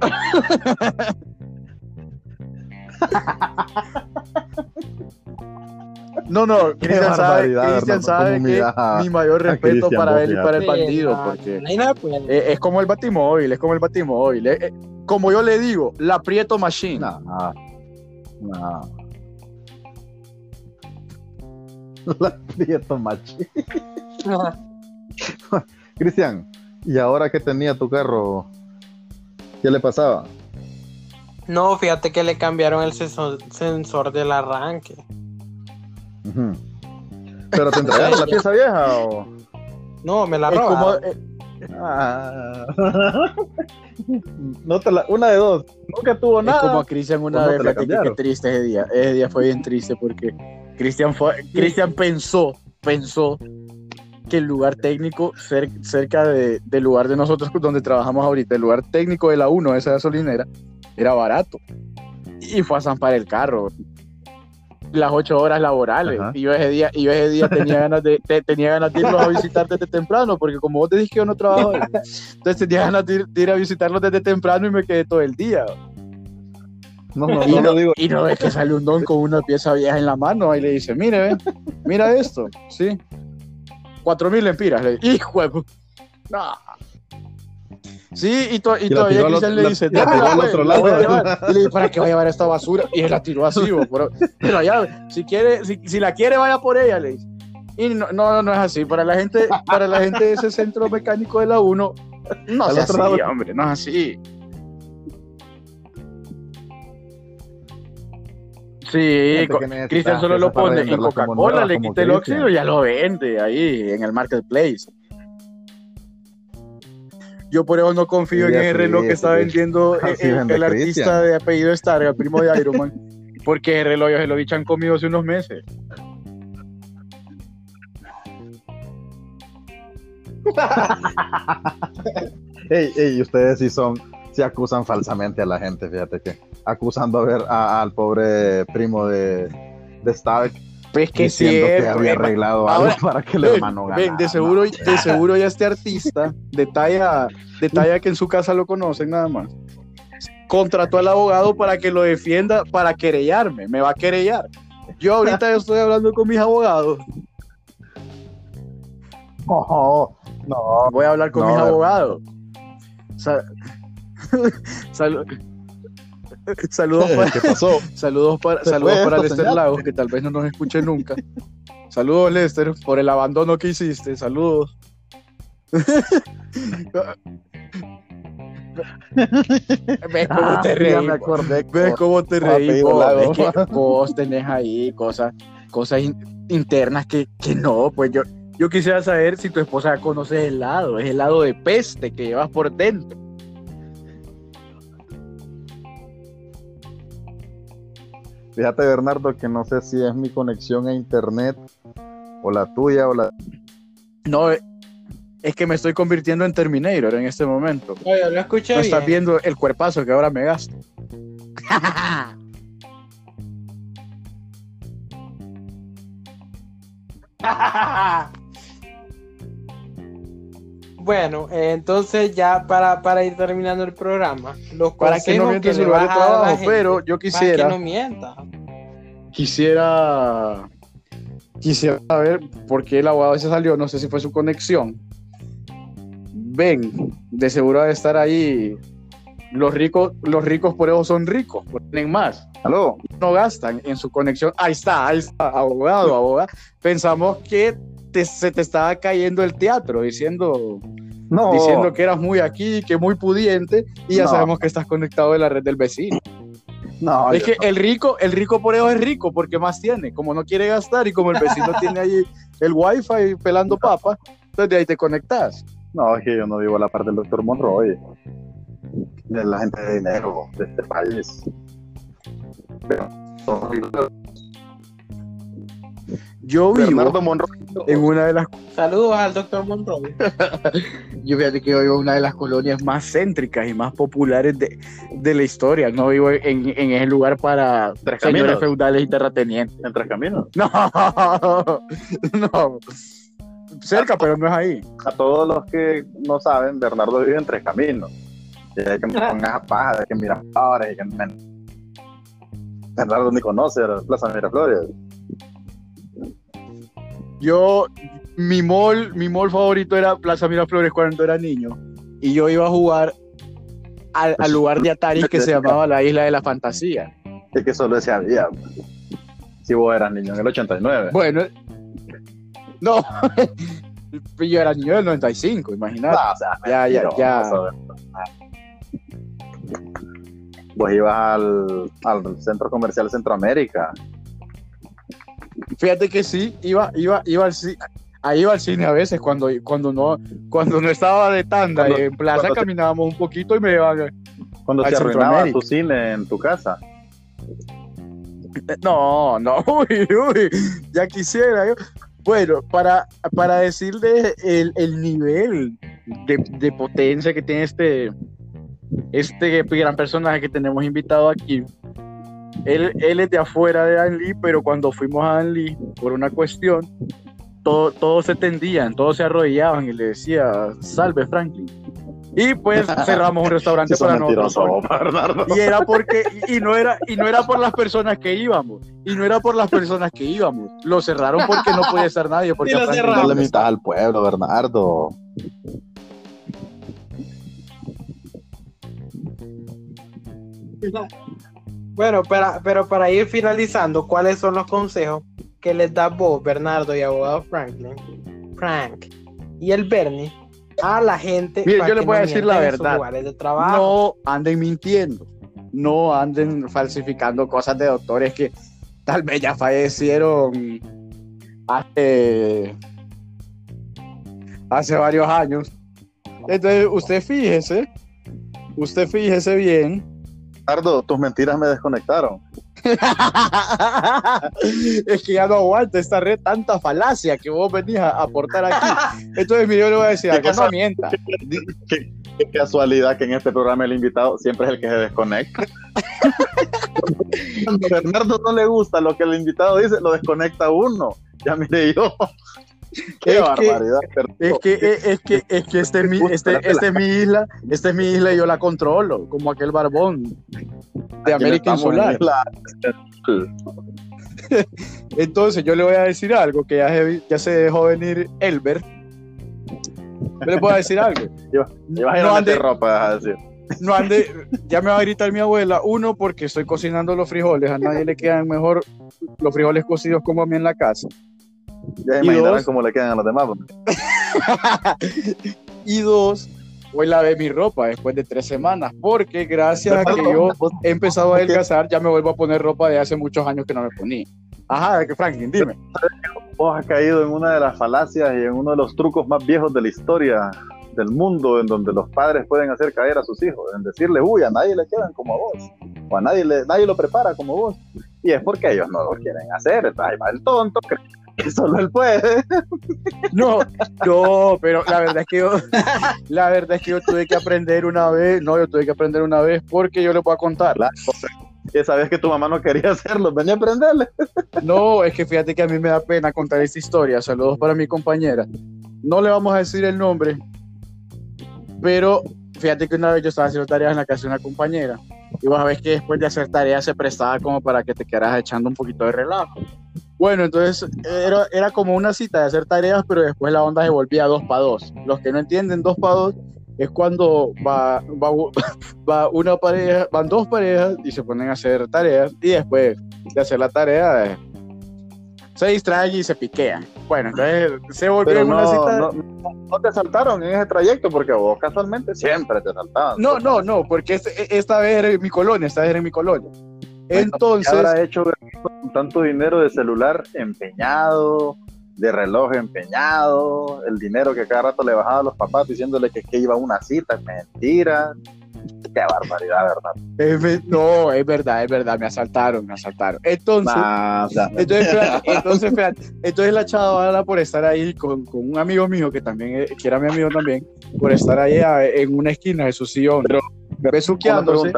S3: No, no, Cristian sabe, Christian sabe que mi mayor respeto para él y para el bandido, porque es, como el batimóvil, es como el batimóvil. como yo le digo, la Prieto Machine.
S2: La Prieto Machine. Cristian, ¿y ahora que tenía tu carro? ¿Qué le pasaba?
S1: No, fíjate que le cambiaron el sensor, del arranque.
S2: ¿Pero te entregaron la pieza vieja o...?
S1: No, me la robaron. Eh,
S2: ah. no te la... Una de dos. Nunca tuvo nada.
S3: Es como a Cristian una vez, no qué triste ese día. Ese día fue bien triste porque Cristian Cristian pensó, pensó que el lugar técnico cerca de, del lugar de nosotros donde trabajamos ahorita, el lugar técnico de la 1, esa gasolinera, era barato. Y fue a zampar el carro. Las ocho horas laborales. Y yo ese día, y yo ese día tenía ganas de, tenía ganas de irlos a visitar desde temprano, porque como vos te dijiste que yo no trabajo, entonces tenía ganas de ir, a visitarlos desde temprano y me quedé todo el día. No, no, y, no, digo. y no es que sale un don con una pieza vieja en la mano y le dice, mire, mira esto, sí, cuatro mil lempiras. Le hijo de... No. Sí, y, todavía Cristian le dice, al otro lado. Y le dice, ¿para qué va a llevar esta basura? Y él la tiró así, pero, pero ya, si quiere, si, la quiere, vaya por ella, le dice. Y no, no, no es así. Para la gente, para la gente de ese centro mecánico de la 1, no es así, hombre, no es así. Sí, Cristian solo lo pone en Coca-Cola, le quita el óxido y ya lo vende ahí en el marketplace. Yo por eso no confío en el reloj que está vendiendo el, artista de apellido Stark, el primo de Iron Man, porque el reloj se lo dichan conmigo hace unos meses.
S2: ey, ey, ustedes sí son se acusan falsamente a la gente, fíjate que acusando a ver al pobre primo de, de Stark.
S3: Pues que
S2: diciendo que había arreglado algo para que el hermano ganara.
S3: de seguro, de seguro ya este artista, de talla, de talla que en su casa lo conocen nada más, contrató al abogado para que lo defienda, para querellarme, me va a querellar. Yo ahorita estoy hablando con mis abogados.
S2: No, no.
S3: Voy a hablar con mis abogados. Sea, saludos para, Saludos para, saludos para Lester Lagos, que tal vez no nos escuche nunca. Saludos, Lester, por el abandono que hiciste. Saludos. ¿Ves cómo ah, te reí? ¿Ves cómo te reí? Vos, tenés ahí cosas, cosas internas que, que no, pues yo, yo quisiera saber si tu esposa conoce el helado, es helado de peste que llevas por dentro.
S2: Fíjate, Bernardo, que no sé si es mi conexión a internet o la tuya o la.
S3: No, es que me estoy convirtiendo en Terminator en este momento.
S1: Oye, lo escuché. No
S3: estás viendo el cuerpazo que ahora me gasto.
S1: Bueno, entonces ya para, para ir terminando el programa, los
S3: para que no mienta su lugar de trabajo, pero yo quisiera
S1: para que no mienta.
S3: Quisiera quisiera saber por qué el abogado se salió, no sé si fue su conexión. Ven, de seguro de estar ahí. Los ricos, los ricos por eso son ricos, tienen más.
S2: ¿Aló?
S3: No gastan en su conexión. Ahí está, ahí está, abogado, abogado. Pensamos que se te estaba cayendo el teatro diciendo, diciendo que eras muy aquí, que muy pudiente, y ya sabemos que estás conectado de la red del vecino. No, es que el rico, el rico por eso es rico, porque más tiene, como no quiere gastar y como el vecino tiene ahí el wifi pelando papas, entonces de ahí te conectas.
S2: No, es que yo no vivo la parte del doctor Monroy, de la gente de dinero de este país. Pero,
S3: yo vivo en una de las...
S1: Saludos al doctor Monroe.
S3: yo fíjate que vivo en una de las colonias más céntricas y más populares de, de la historia. No vivo en, en ese lugar para señores feudales y terratenientes.
S2: ¿En Tres Caminos?
S3: No, no. Cerca, pero no es ahí.
S2: A todos los que no saben, Bernardo vive en Tres Caminos. Y hay que me pongas a paja, hay que mirar ahora, hay que... Bernardo ni conoce la Plaza Miraflores.
S3: Yo, mi mall, mi mall favorito era Plaza Miraflores cuando era niño. Y yo iba a jugar al, lugar de Atari que se llamaba la Isla de la Fantasía.
S2: Es que solo ese había. Si vos eras niño en el 89.
S3: Bueno, no. yo era niño del 95, imagínate. ya, ya, ya.
S2: Vos ibas al, al Centro Comercial Centroamérica.
S3: Fíjate que sí, iba, iba, iba al cine. Ahí iba al cine a veces cuando, cuando no cuando no estaba de tanda en plaza caminábamos un poquito y me iban
S2: cuando se arruinaba tu cine en tu casa
S3: No, no, uy, uy, ya quisiera yo. Bueno, para, para decirle el, el nivel de, de, potencia que tiene este, este gran personaje que tenemos invitado aquí, él, él es de afuera de Anli, pero cuando fuimos a Anli por una cuestión, todos todo se tendían, todos se arrodillaban y le decía, salve Franklin. Y pues cerramos un restaurante para nosotros. Y era porque, y, no era, y no era por las personas que íbamos, y no era por las personas que íbamos. Lo cerraron porque no podía estar nadie. Porque
S2: lo no le mitad al pueblo, Bernardo.
S1: Bueno, para, pero para ir finalizando, ¿cuáles son los consejos que les da vos, Bernardo y abogado Franklin, Frank y el Bernie a la gente?
S3: Mire, yo les voy a decir la verdad. De no anden mintiendo, no anden falsificando cosas de doctores que tal vez ya fallecieron hace, hace varios años. Entonces, usted fíjese, usted fíjese bien.
S2: Bernardo, tus mentiras me desconectaron.
S3: es que ya no aguanta esta red tanta falacia que vos venís a aportar aquí. Entonces, yo le voy a decir algo, no mienta.
S2: Qué, casualidad que en este programa el invitado siempre es el que se desconecta. Cuando Bernardo no le gusta lo que el invitado dice, lo desconecta uno. Ya mire yo.
S3: Qué es barbaridad. Que, es, que, es que, es que este, mi, este, este es mi isla, esta es mi isla y yo la controlo, como aquel barbón de América Insular. Entonces yo le voy a decir algo, que ya se, ya se dejó venir Elber. Yo le puedo decir algo.
S2: no ande, ropa.
S3: No ande, ya me va a gritar mi abuela. Uno, porque estoy cocinando los frijoles. A nadie le quedan mejor los frijoles cocidos como a mí en la casa.
S2: Ya imaginarán cómo le quedan a los demás.
S3: y dos, hoy lavé mi ropa después de tres semanas, porque gracias a que yo he empezado a adelgazar, ya me vuelvo a poner ropa de hace muchos años que no me ponía. Ajá, que Franklin, dime.
S2: Vos has caído en una de las falacias y en uno de los trucos más viejos de la historia del mundo en donde los padres pueden hacer caer a sus hijos, en decirle, uy, a nadie le quedan como a vos, o a nadie, le, nadie lo prepara como vos, y es porque ellos no lo quieren hacer, ahí va el tonto, que solo él puede.
S3: No, no, pero la verdad es que yo, la verdad es que yo tuve que aprender una vez, no, yo tuve que aprender una vez porque yo le puedo contar.
S2: que sabes que tu mamá no quería hacerlo, venía a aprenderle.
S3: No, es que fíjate que a mí me da pena contar esta historia. Saludos para mi compañera. No le vamos a decir el nombre, pero fíjate que una vez yo estaba haciendo tareas en la casa de una compañera y vos sabés que después de hacer tareas se prestaba como para que te quedaras echando un poquito de relajo. Bueno, entonces era, era como una cita de hacer tareas, pero después la onda se volvía dos para dos. Los que no entienden dos para dos es cuando va, va, va, una pareja, van dos parejas y se ponen a hacer tareas y después de hacer la tarea eh, se distraen y se piquean. Bueno, entonces se volvió una cita.
S2: No, no, te saltaron en ese trayecto porque vos casualmente siempre te saltaban.
S3: No, no, no, porque este, esta vez era en mi colonia, esta vez era en mi colonia. Entonces. ¿Qué
S2: habrá hecho con tanto dinero de celular empeñado, de reloj empeñado, el dinero que cada rato le bajaba a los papás diciéndole que, que iba a una cita? Mentira. Qué barbaridad,
S3: ¿verdad? no, es verdad, es verdad, me asaltaron, me asaltaron. Entonces, entonces, entonces, entonces la chavala por estar ahí con, con, un amigo mío que también, que era mi amigo también, por estar ahí en una esquina de su sillón, pero besuqueándose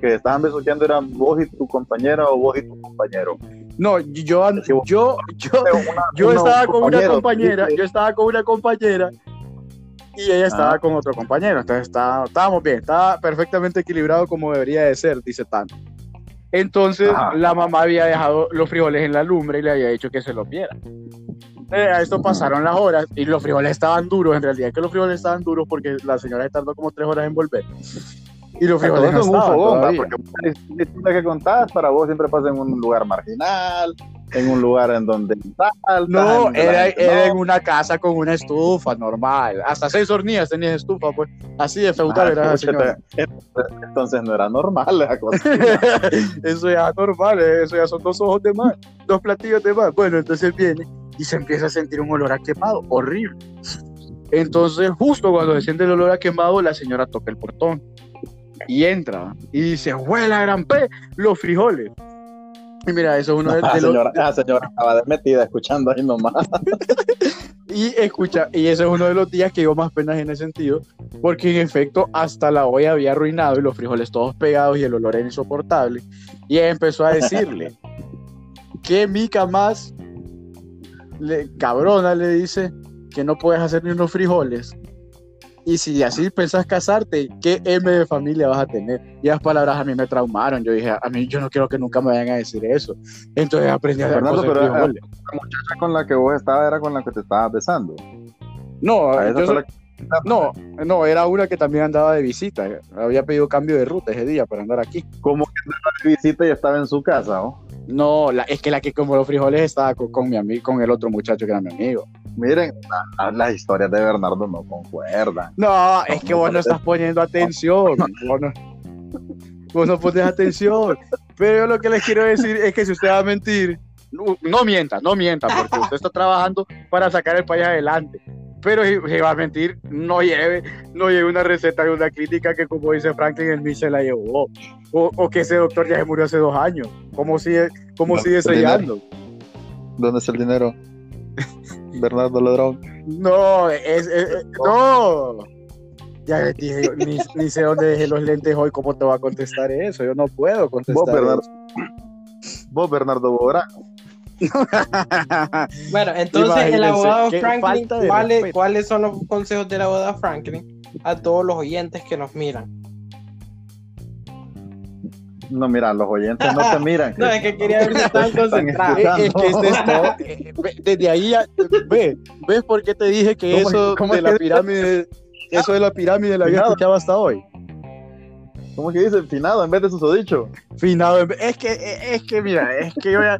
S2: que estaban besuqueando eran vos y tu compañera o vos y tu compañero.
S3: No, yo, yo, yo, yo estaba con una compañera, yo estaba con una compañera y ella estaba ah. con otro compañero. Entonces está, estábamos bien, estaba perfectamente equilibrado como debería de ser, dice Tan. Entonces la mamá había dejado los frijoles en la lumbre y le había dicho que se los viera. Eh, a esto pasaron las horas y los frijoles estaban duros, en realidad que los frijoles estaban duros porque la señora tardó como tres horas en volver.
S2: Y los frijoles no estaban porque la historia que contás para vos siempre pasa en un lugar marginal, en un lugar en donde
S3: no era, era en una casa con una estufa normal. Hasta seis hornillas tenías estufa pues. Así de feudal ah, era
S2: entonces no era normal la cosa.
S3: eso ya es normal eh, eso ya son dos ojos de más dos platillos de más. Bueno entonces viene y se empieza a sentir un olor a quemado horrible. Entonces justo cuando se siente el olor a quemado la señora toca el portón y entra y dice huela gran P los frijoles Y mira, eso es uno de,
S2: La
S3: de los...
S2: señora, la señora estaba metida escuchando ahí nomás.
S3: Y escucha, y ese es uno de los días que dio más penas en ese sentido, porque en efecto hasta la olla había arruinado y los frijoles todos pegados y el olor era insoportable. Y ella empezó a decirle, ¿qué mica más le, cabrona le dice que no puedes hacer ni unos frijoles? Y si así pensás casarte, ¿qué M de familia vas a tener? Y las palabras a mí me traumaron. Yo dije, a mí yo no quiero que nunca me vayan a decir eso. Entonces aprendí a hacer
S2: Fernando,
S3: cosas
S2: pero,
S3: frijoles.
S2: La muchacha con la que vos estabas era con la que te estabas besando.
S3: No, yo soy-
S2: la-
S3: No, no, era una que también andaba de visita. Había pedido cambio de ruta ese día para andar aquí.
S2: Como que andaba de visita y estaba en su casa, ¿no?
S3: No, la, es que la que como los frijoles estaba con, con mi amigo, con el otro muchacho que era mi amigo.
S2: Miren, la- las historias de Bernardo no concuerdan.
S3: No, es que vos no estás poniendo atención. Vos no, vos no pones atención. Pero yo lo que les quiero decir es que si usted va a mentir, no, no mienta, no mienta, porque usted está trabajando para sacar el país adelante. Pero si, si va a mentir, no lleve, no lleve una receta de una clínica que, como dice Franklin, el Mitch se la llevó. O, o que ese doctor ya se murió hace dos años. ¿Cómo sigue, cómo
S2: No,
S3: sigue
S2: el
S3: sellando?
S2: ¿Dónde está el dinero? Bernardo Ladrón.
S3: No, es, es- es- no. Ya les dije, yo, ni, ni sé dónde dejé los lentes hoy, ¿cómo te va a contestar eso? Yo no puedo contestar
S2: Vos, Bernardo.
S3: eso.
S2: Vos, Bernardo Bora.
S1: Bueno, entonces el abogado Franklin, ¿cuáles,
S3: respeto.
S1: ¿cuáles son los consejos del abogado Franklin a todos los oyentes que nos miran?
S2: No, mira, los oyentes no te miran.
S1: No, es que quería ver si
S2: Están
S1: concentrados.
S3: es que este desde ahí, ya- ve, ¿ves por qué te dije que
S2: ¿Cómo-
S3: eso
S2: cómo
S3: de
S2: es
S3: la
S2: que-
S3: pirámide, eso de la pirámide la había escuchado hasta hoy?
S2: ¿Cómo que dice? Finado en vez de susodicho.
S3: Finado, en vez- es que, es que mira, es que yo ya-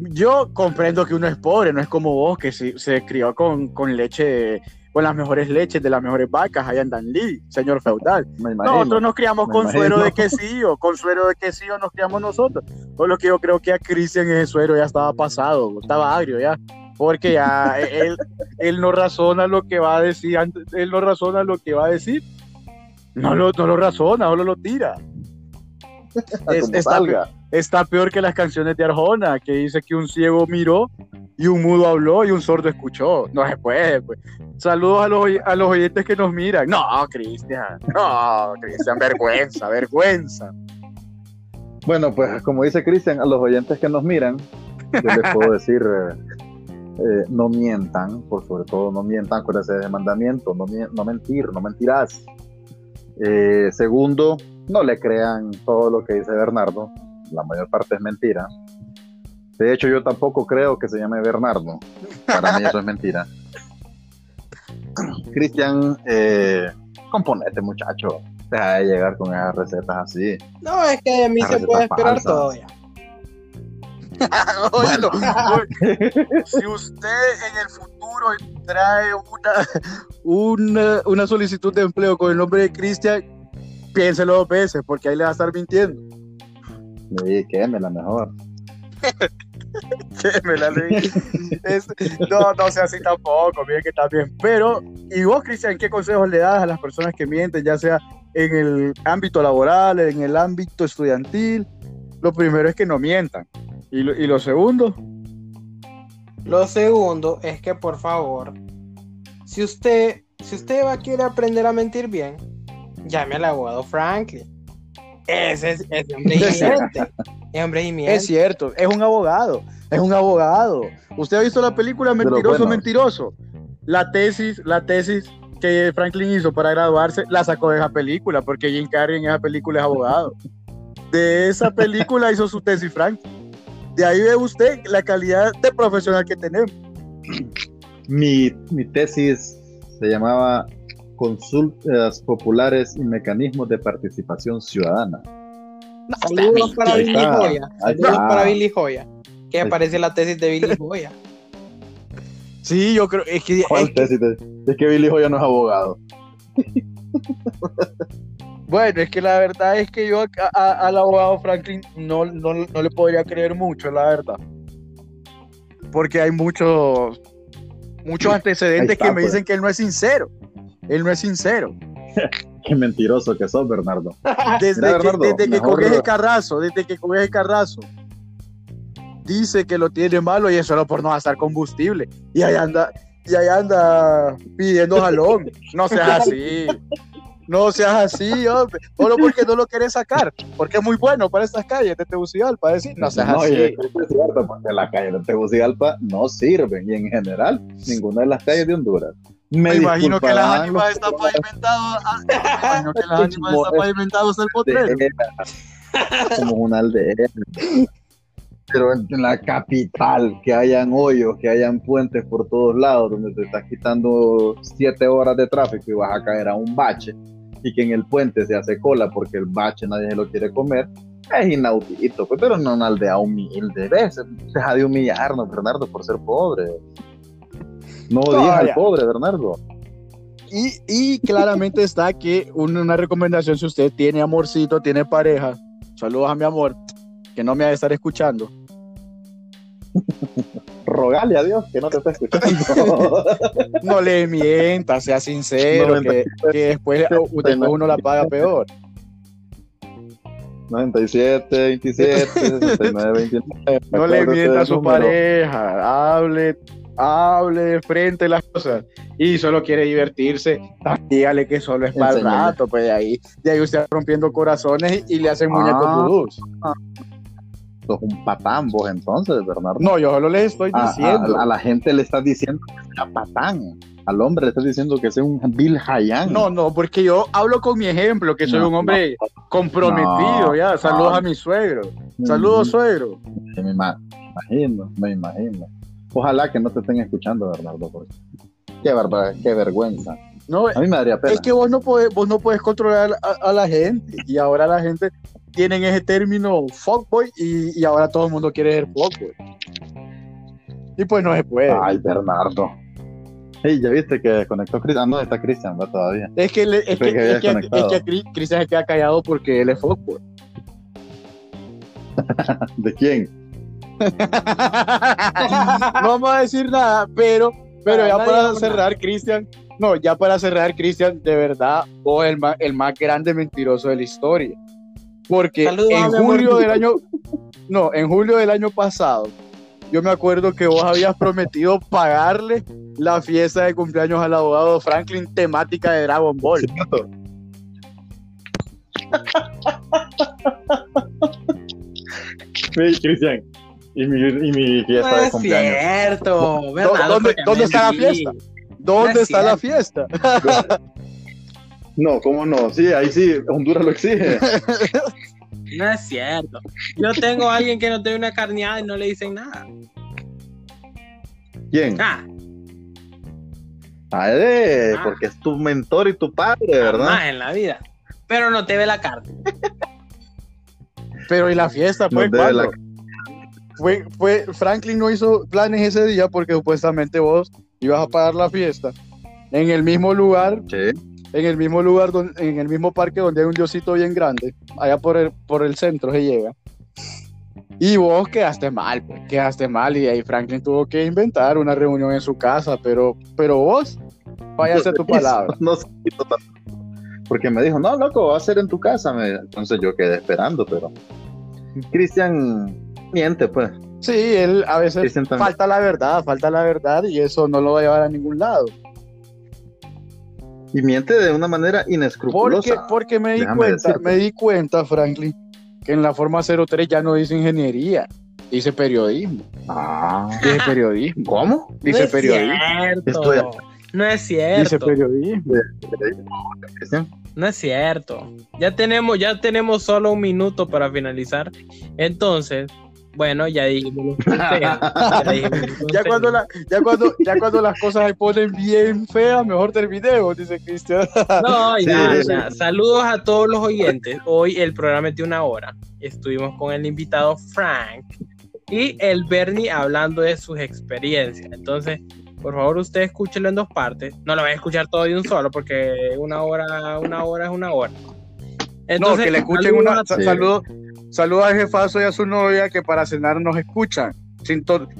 S3: yo comprendo que uno es pobre, no es como vos que se, se crió con, con leche, con las mejores leches de las mejores vacas allá en Danlí, señor feudal.
S2: Imagino.
S3: Nosotros nos criamos con
S2: imagino.
S3: suero de quesillo, con suero de quesillo nos criamos nosotros. Por lo que yo creo que a Cristian ese suero ya estaba pasado, estaba agrio ya. Porque ya él, él no razona lo que va a decir, él no razona lo que va a decir. No lo, no lo razona, solo lo tira. Es- está,
S2: salga.
S3: está peor que las canciones de Arjona, que dice que un ciego miró y un mudo habló y un sordo escuchó. No se puede, pues. Saludos a los, a los oyentes que nos miran. No, Cristian. No, Cristian, vergüenza, vergüenza.
S2: Bueno, pues como dice Cristian, a los oyentes que nos miran, yo les puedo decir, eh, eh, no mientan, por sobre todo no mientan, acuérdense de mandamiento, no, no mentir, no mentirás. Eh, segundo, no le crean todo lo que dice Bernardo, la mayor parte es mentira. De hecho, yo tampoco creo que se llame Bernardo, para mí eso es mentira. Cristian, eh, componete muchacho, deja de llegar con esas recetas así.
S1: No, es que de mí se puede esperar ya.
S3: Oílo, si usted en el futuro trae una, una, una solicitud de empleo con el nombre de Cristian, piénselo dos veces, porque ahí le va a estar mintiendo.
S2: Sí, quémela mejor.
S3: que me la leí. Es- no, no sea así tampoco, miren que está bien. Pero, ¿y vos, Cristian, qué consejos le das a las personas que mienten, ya sea en el ámbito laboral, en el ámbito estudiantil? Lo primero es que no mientan. Y lo, y lo segundo,
S1: Lo segundo es que por favor, si usted, si usted va a querer aprender a mentir bien, llame al abogado Franklin. Ese es ese hombre. Ese hombre es
S3: cierto, es un abogado, es un abogado. ¿Usted ha visto la película Mentiroso,
S2: bueno.
S3: Mentiroso? La tesis, la tesis que Franklin hizo para graduarse, la sacó de esa película, porque Jim Carrey en esa película es abogado. De esa película hizo su tesis Franklin. De ahí ve usted la calidad de profesional que tenemos.
S2: Mi, mi tesis se llamaba Consultas Populares y Mecanismos de Participación Ciudadana.
S1: Saludos para Billy
S2: está,
S1: Joya. Saludos para Billy Joya. Que aparece la tesis de Billy Joya.
S3: Sí, yo creo, es que,
S2: ¿Cuál
S3: es que-
S2: tesis? Es que Billy Joya no es abogado.
S3: bueno, es que la verdad es que yo a- a- al abogado Franklin no, no, no le podría creer mucho, la verdad. Porque hay muchos, muchos antecedentes
S2: está,
S3: que me
S2: pues.
S3: dicen que él no es sincero. Él no es sincero.
S2: Qué mentiroso que sos, Bernardo.
S3: Desde
S2: Mira,
S3: que,
S2: Bernardo,
S3: desde que con ese carrazo, desde que con ese carrazo, dice que lo tiene malo y es solo por no gastar combustible. Y ahí anda, y ahí anda pidiendo jalón. No seas así. No seas así, hombre. Solo porque no lo querés sacar. Porque es muy bueno para estas calles de Tegucigalpa. Decir, no seas así.
S2: es cierto, porque las calles de Tegucigalpa no sirven. Y en general, ninguna de las calles de Honduras.
S3: Me, imagino que las ánimas están pavimentadas. Ah, me imagino que las ánimas están pavimentadas el potrero.
S2: Como una aldea. Pero en la capital, que hayan hoyos, que hayan puentes por todos lados, donde te estás quitando siete horas de tráfico y vas a caer a un bache, y que en el puente se hace cola porque el bache nadie se lo quiere comer, es inaudito, pues, pero no una aldea humilde. ¿Ves? Deja de humillarnos, Bernardo, por ser pobre. No odies al pobre, Bernardo.
S3: Y, y claramente está que una recomendación, si usted tiene amorcito, tiene pareja, saludos a mi amor, que no me ha de estar escuchando.
S2: Rogale a Dios que no te esté escuchando.
S3: no le mienta, sea sincero, que, que, después, después uno la paga peor.
S2: 97, 27, 69, 29.
S3: No le mienta a su pareja, hable, hable de frente las cosas y solo quiere divertirse, dígale que solo es para el rato, pues de ahí, de ahí usted rompiendo corazones y le hacen muñecos ah,
S2: Sos un patán vos entonces, Bernardo.
S3: No, yo solo les estoy diciendo.
S2: A, la gente le estás diciendo que sea patán. Al hombre le estás diciendo que sea un Bill Hayan.
S3: No, no, porque yo hablo con mi ejemplo, que soy un hombre comprometido, ya. Saludos a mi suegro. Saludos, suegro.
S2: Me imagino, me imagino. Ojalá que no te estén escuchando, Bernardo. Qué, verdad, qué vergüenza.
S3: No, a mí me daría pena. Es que vos no podés, vos no puedes controlar a, la gente y ahora la gente tiene ese término fuckboy y, y ahora todo el mundo quiere ser fuckboy. Y pues no se puede.
S2: Ay, Bernardo. Hey, ya viste que desconectó Cristian. Ah, no, está Cristian, va todavía.
S3: Es que, es, que, es, que, es que Cristian se queda callado porque él es fuckboy.
S2: ¿De quién?
S3: no vamos a decir nada, pero, pero ya para cerrar, Cristian, no, ya para cerrar, Cristian, de verdad, vos el más, el más grande mentiroso de la historia. Porque en julio del año, no, en julio del año pasado, yo me acuerdo que vos habías prometido pagarle la fiesta de cumpleaños al abogado Franklin temática de Dragon Ball.
S2: Sí, Cristian, y mi, y mi fiesta no de cumpleaños.
S1: Es cierto,
S3: ¿Dónde, ¿dónde está la fiesta? ¿Dónde está la fiesta?
S2: No, ¿cómo no? Sí, ahí sí, Honduras lo exige.
S1: No es cierto. Yo tengo a alguien que no tiene una carneada y no le dicen nada.
S2: ¿Quién?
S1: Ah.
S2: Padre, ah. porque es tu mentor y tu padre, ¿verdad?
S1: Más en la vida. Pero no te ve la carne.
S3: Pero ¿y la fiesta? Pues, no la fue, fue, Franklin no hizo planes ese día porque supuestamente vos ibas a pagar la fiesta en el mismo lugar, en el mismo lugar, donde, en el mismo parque donde hay un diosito bien grande, allá por el, por el centro se llega. Y vos quedaste mal, pues, quedaste mal y ahí Franklin tuvo que inventar una reunión en su casa, pero, pero vos, váyase tu palabra.
S2: No, porque me dijo, no, loco, va a ser en tu casa. Entonces yo quedé esperando, pero Cristian miente, pues.
S3: Sí, él a veces falta la verdad, falta la verdad y eso no lo va a llevar a ningún lado.
S2: Y miente de una manera inescrupulosa.
S3: Porque, porque me di cuenta, me di cuenta, Franklin, que en la forma 03 ya no dice ingeniería, dice periodismo.
S2: Ah.
S3: Dice periodismo.
S2: ¿Cómo?
S3: Dice
S1: no
S3: periodismo.
S1: Cierto. No es cierto.
S3: Dice periodismo.
S1: No es cierto. Ya tenemos, ya tenemos solo un minuto para finalizar. Entonces, bueno, ya dijimos
S3: ya, cuando ya, cuando, ya cuando las cosas se ponen bien feas, mejor terminemos, dice Cristian.
S1: no, ya, Saludos a todos los oyentes. Hoy el programa es de una hora. Estuvimos con el invitado Frank y el Bernie hablando de sus experiencias. Entonces, por favor, usted escúchelo en dos partes. No lo voy a escuchar todo de un solo, porque una hora, una hora es una hora.
S3: Entonces, no, que le escuchen una. Saludos saludo al jefazo y a su novia que para cenar nos escuchan.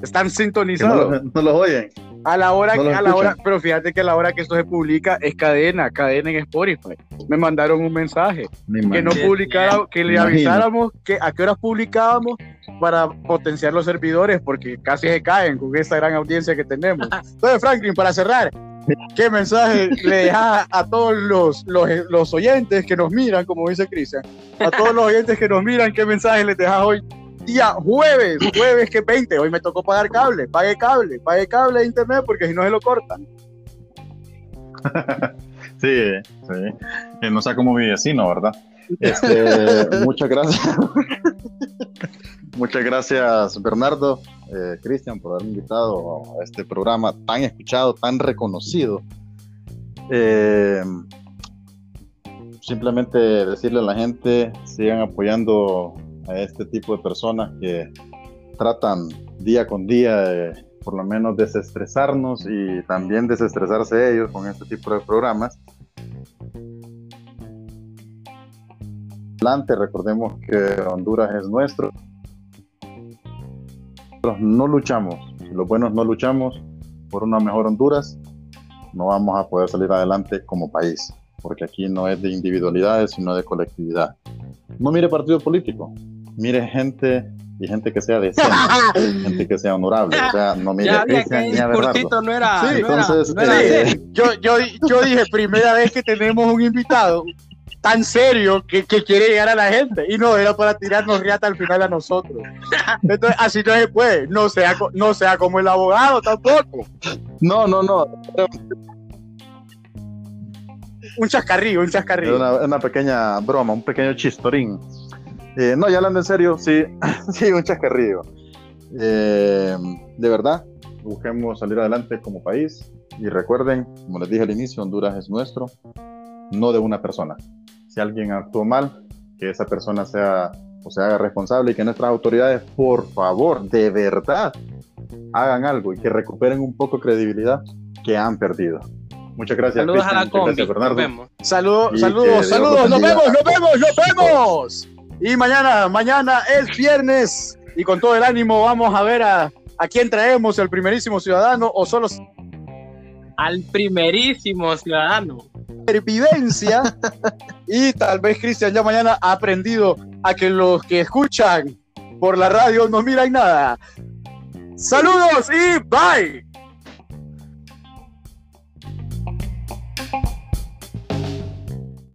S3: están sintonizados.
S2: No, los oyen.
S3: A la hora, que, a la hora, pero fíjate que a la hora que esto se publica es cadena, cadena en Spotify. Me mandaron un mensaje que no publicara, que le avisáramos que a qué horas publicábamos para potenciar los servidores, porque casi se caen con esta gran audiencia que tenemos. Entonces, Franklin, para cerrar, ¿qué mensaje le dejas a todos los, los, los oyentes que nos miran, como dice Cristian? A todos los oyentes que nos miran, ¿qué mensaje les dejas hoy día jueves, jueves que 20, hoy me tocó pagar cable, pague cable, pague cable de internet porque si no se lo cortan.
S2: sí, sí, no sé cómo mi vecino, ¿verdad? Este, muchas gracias. muchas gracias, Bernardo, eh, Cristian, por haberme invitado a este programa tan escuchado, tan reconocido. Eh, simplemente decirle a la gente, sigan apoyando a este tipo de personas que tratan día con día de por lo menos desestresarnos y también desestresarse ellos con este tipo de programas. Adelante, recordemos que Honduras es nuestro. Nosotros no luchamos, si los buenos no luchamos por una mejor Honduras, no vamos a poder salir adelante como país, porque aquí no es de individualidades, sino de colectividad. No mire partido político, mire gente y gente que sea decente, gente que sea honorable, o sea, no mire a Cristian ni a Bernardo.
S1: No era,
S2: sí, entonces,
S3: eh, yo, yo, yo dije, primera vez que tenemos un invitado tan serio que, que, quiere llegar a la gente y no era para tirarnos riata al final a nosotros. Entonces, así no se puede, no sea, no sea como el abogado tampoco.
S2: No, no, no.
S3: Un chascarrillo, un chascarrillo.
S2: Una, una pequeña broma, un pequeño chistorín. Eh, no, ya hablando en serio, sí, sí, un chascarrillo. Eh, de verdad, busquemos salir adelante como país y recuerden, como les dije al inicio, Honduras es nuestro, no de una persona. Si alguien actuó mal, que esa persona sea o se haga responsable y que nuestras autoridades, por favor, de verdad, hagan algo y que recuperen un poco de credibilidad que han perdido. Muchas gracias.
S1: Saludos
S2: a
S1: la combi. Gracias,
S3: Saludos, saludos, saludos. Nos vemos, nos vemos, nos vemos. Y mañana, mañana es viernes y con todo el ánimo vamos a ver a, a quién traemos, el primerísimo ciudadano o solo...
S1: Al primerísimo ciudadano.
S3: Pervivencia. y tal vez Cristian ya mañana ha aprendido a que los que escuchan por la radio no miran nada. Saludos y bye.